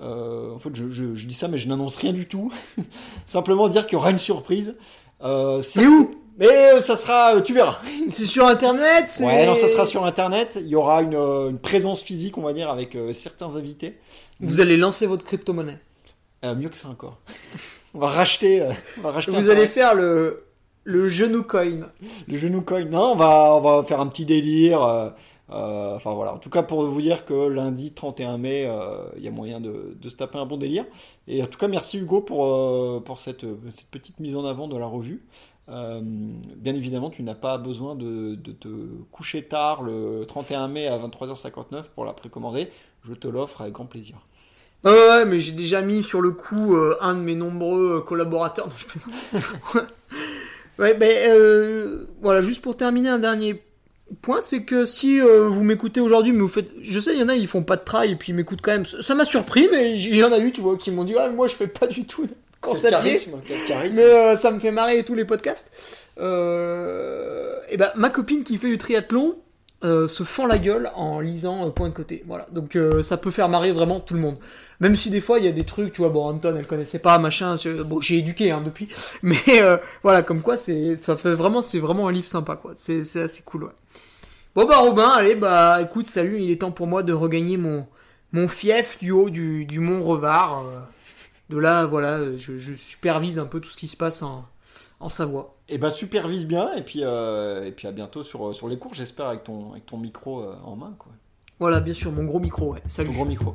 Euh, en fait, je, je- je dis ça, mais je n'annonce rien du tout. Simplement dire qu'il y aura une surprise. Euh, Mais où Mais euh, ça sera, tu verras. C'est sur internet c'est- Ouais, non, ça sera sur Internet. Il y aura une, une présence physique, on va dire, avec euh, certains invités. Vous allez lancer votre crypto-monnaie. Euh, mieux que ça encore. On va racheter. euh, on va racheter Vous allez faire le, le genou coin. Le genou coin. Non, on va, on va faire un petit délire. Euh, enfin voilà. En tout cas, pour vous dire que lundi 31 mai, euh, il y a moyen de, se taper un bon délire. Et en tout cas, merci Hugo pour, euh, pour cette, cette petite mise en avant de la revue. Bien évidemment, tu n'as pas besoin de, de te coucher tard le 31 mai à 23h59 pour la précommander. Je te l'offre avec grand plaisir. Ouais, mais j'ai déjà mis sur le coup un de mes nombreux collaborateurs. Ouais, ben, euh, voilà, juste pour terminer, un dernier point, c'est que si euh, vous m'écoutez aujourd'hui, mais vous faites, je sais, il y en a, ils font pas de trail et puis ils m'écoutent quand même. Ça m'a surpris, mais il y en a eu, tu vois, qui m'ont dit, ah, moi je fais pas du tout Quel à pied. charisme, quel charisme. Mais euh, ça me fait marrer tous les podcasts. Euh, et ben ma copine qui fait du triathlon euh, se fend la gueule en lisant euh, Point de côté. Voilà. Donc euh, ça peut faire marrer vraiment tout le monde. Même si des fois il y a des trucs, tu vois, bon Anton elle connaissait pas, machin. Bon j'ai éduqué hein, depuis, mais euh, voilà comme quoi c'est, ça fait vraiment c'est vraiment un livre sympa quoi. C'est c'est assez cool ouais. Bon bah Robin, allez bah écoute salut, il est temps pour moi de regagner mon mon fief du haut du, du mont Revard. euh. De là, voilà, je, je supervise un peu tout ce qui se passe en, en Savoie. Et bah supervise bien et puis euh, et puis à bientôt sur sur les cours j'espère avec ton avec ton micro euh, en main quoi. Voilà, bien sûr, mon gros micro, ouais. Salut. Ton gros micro.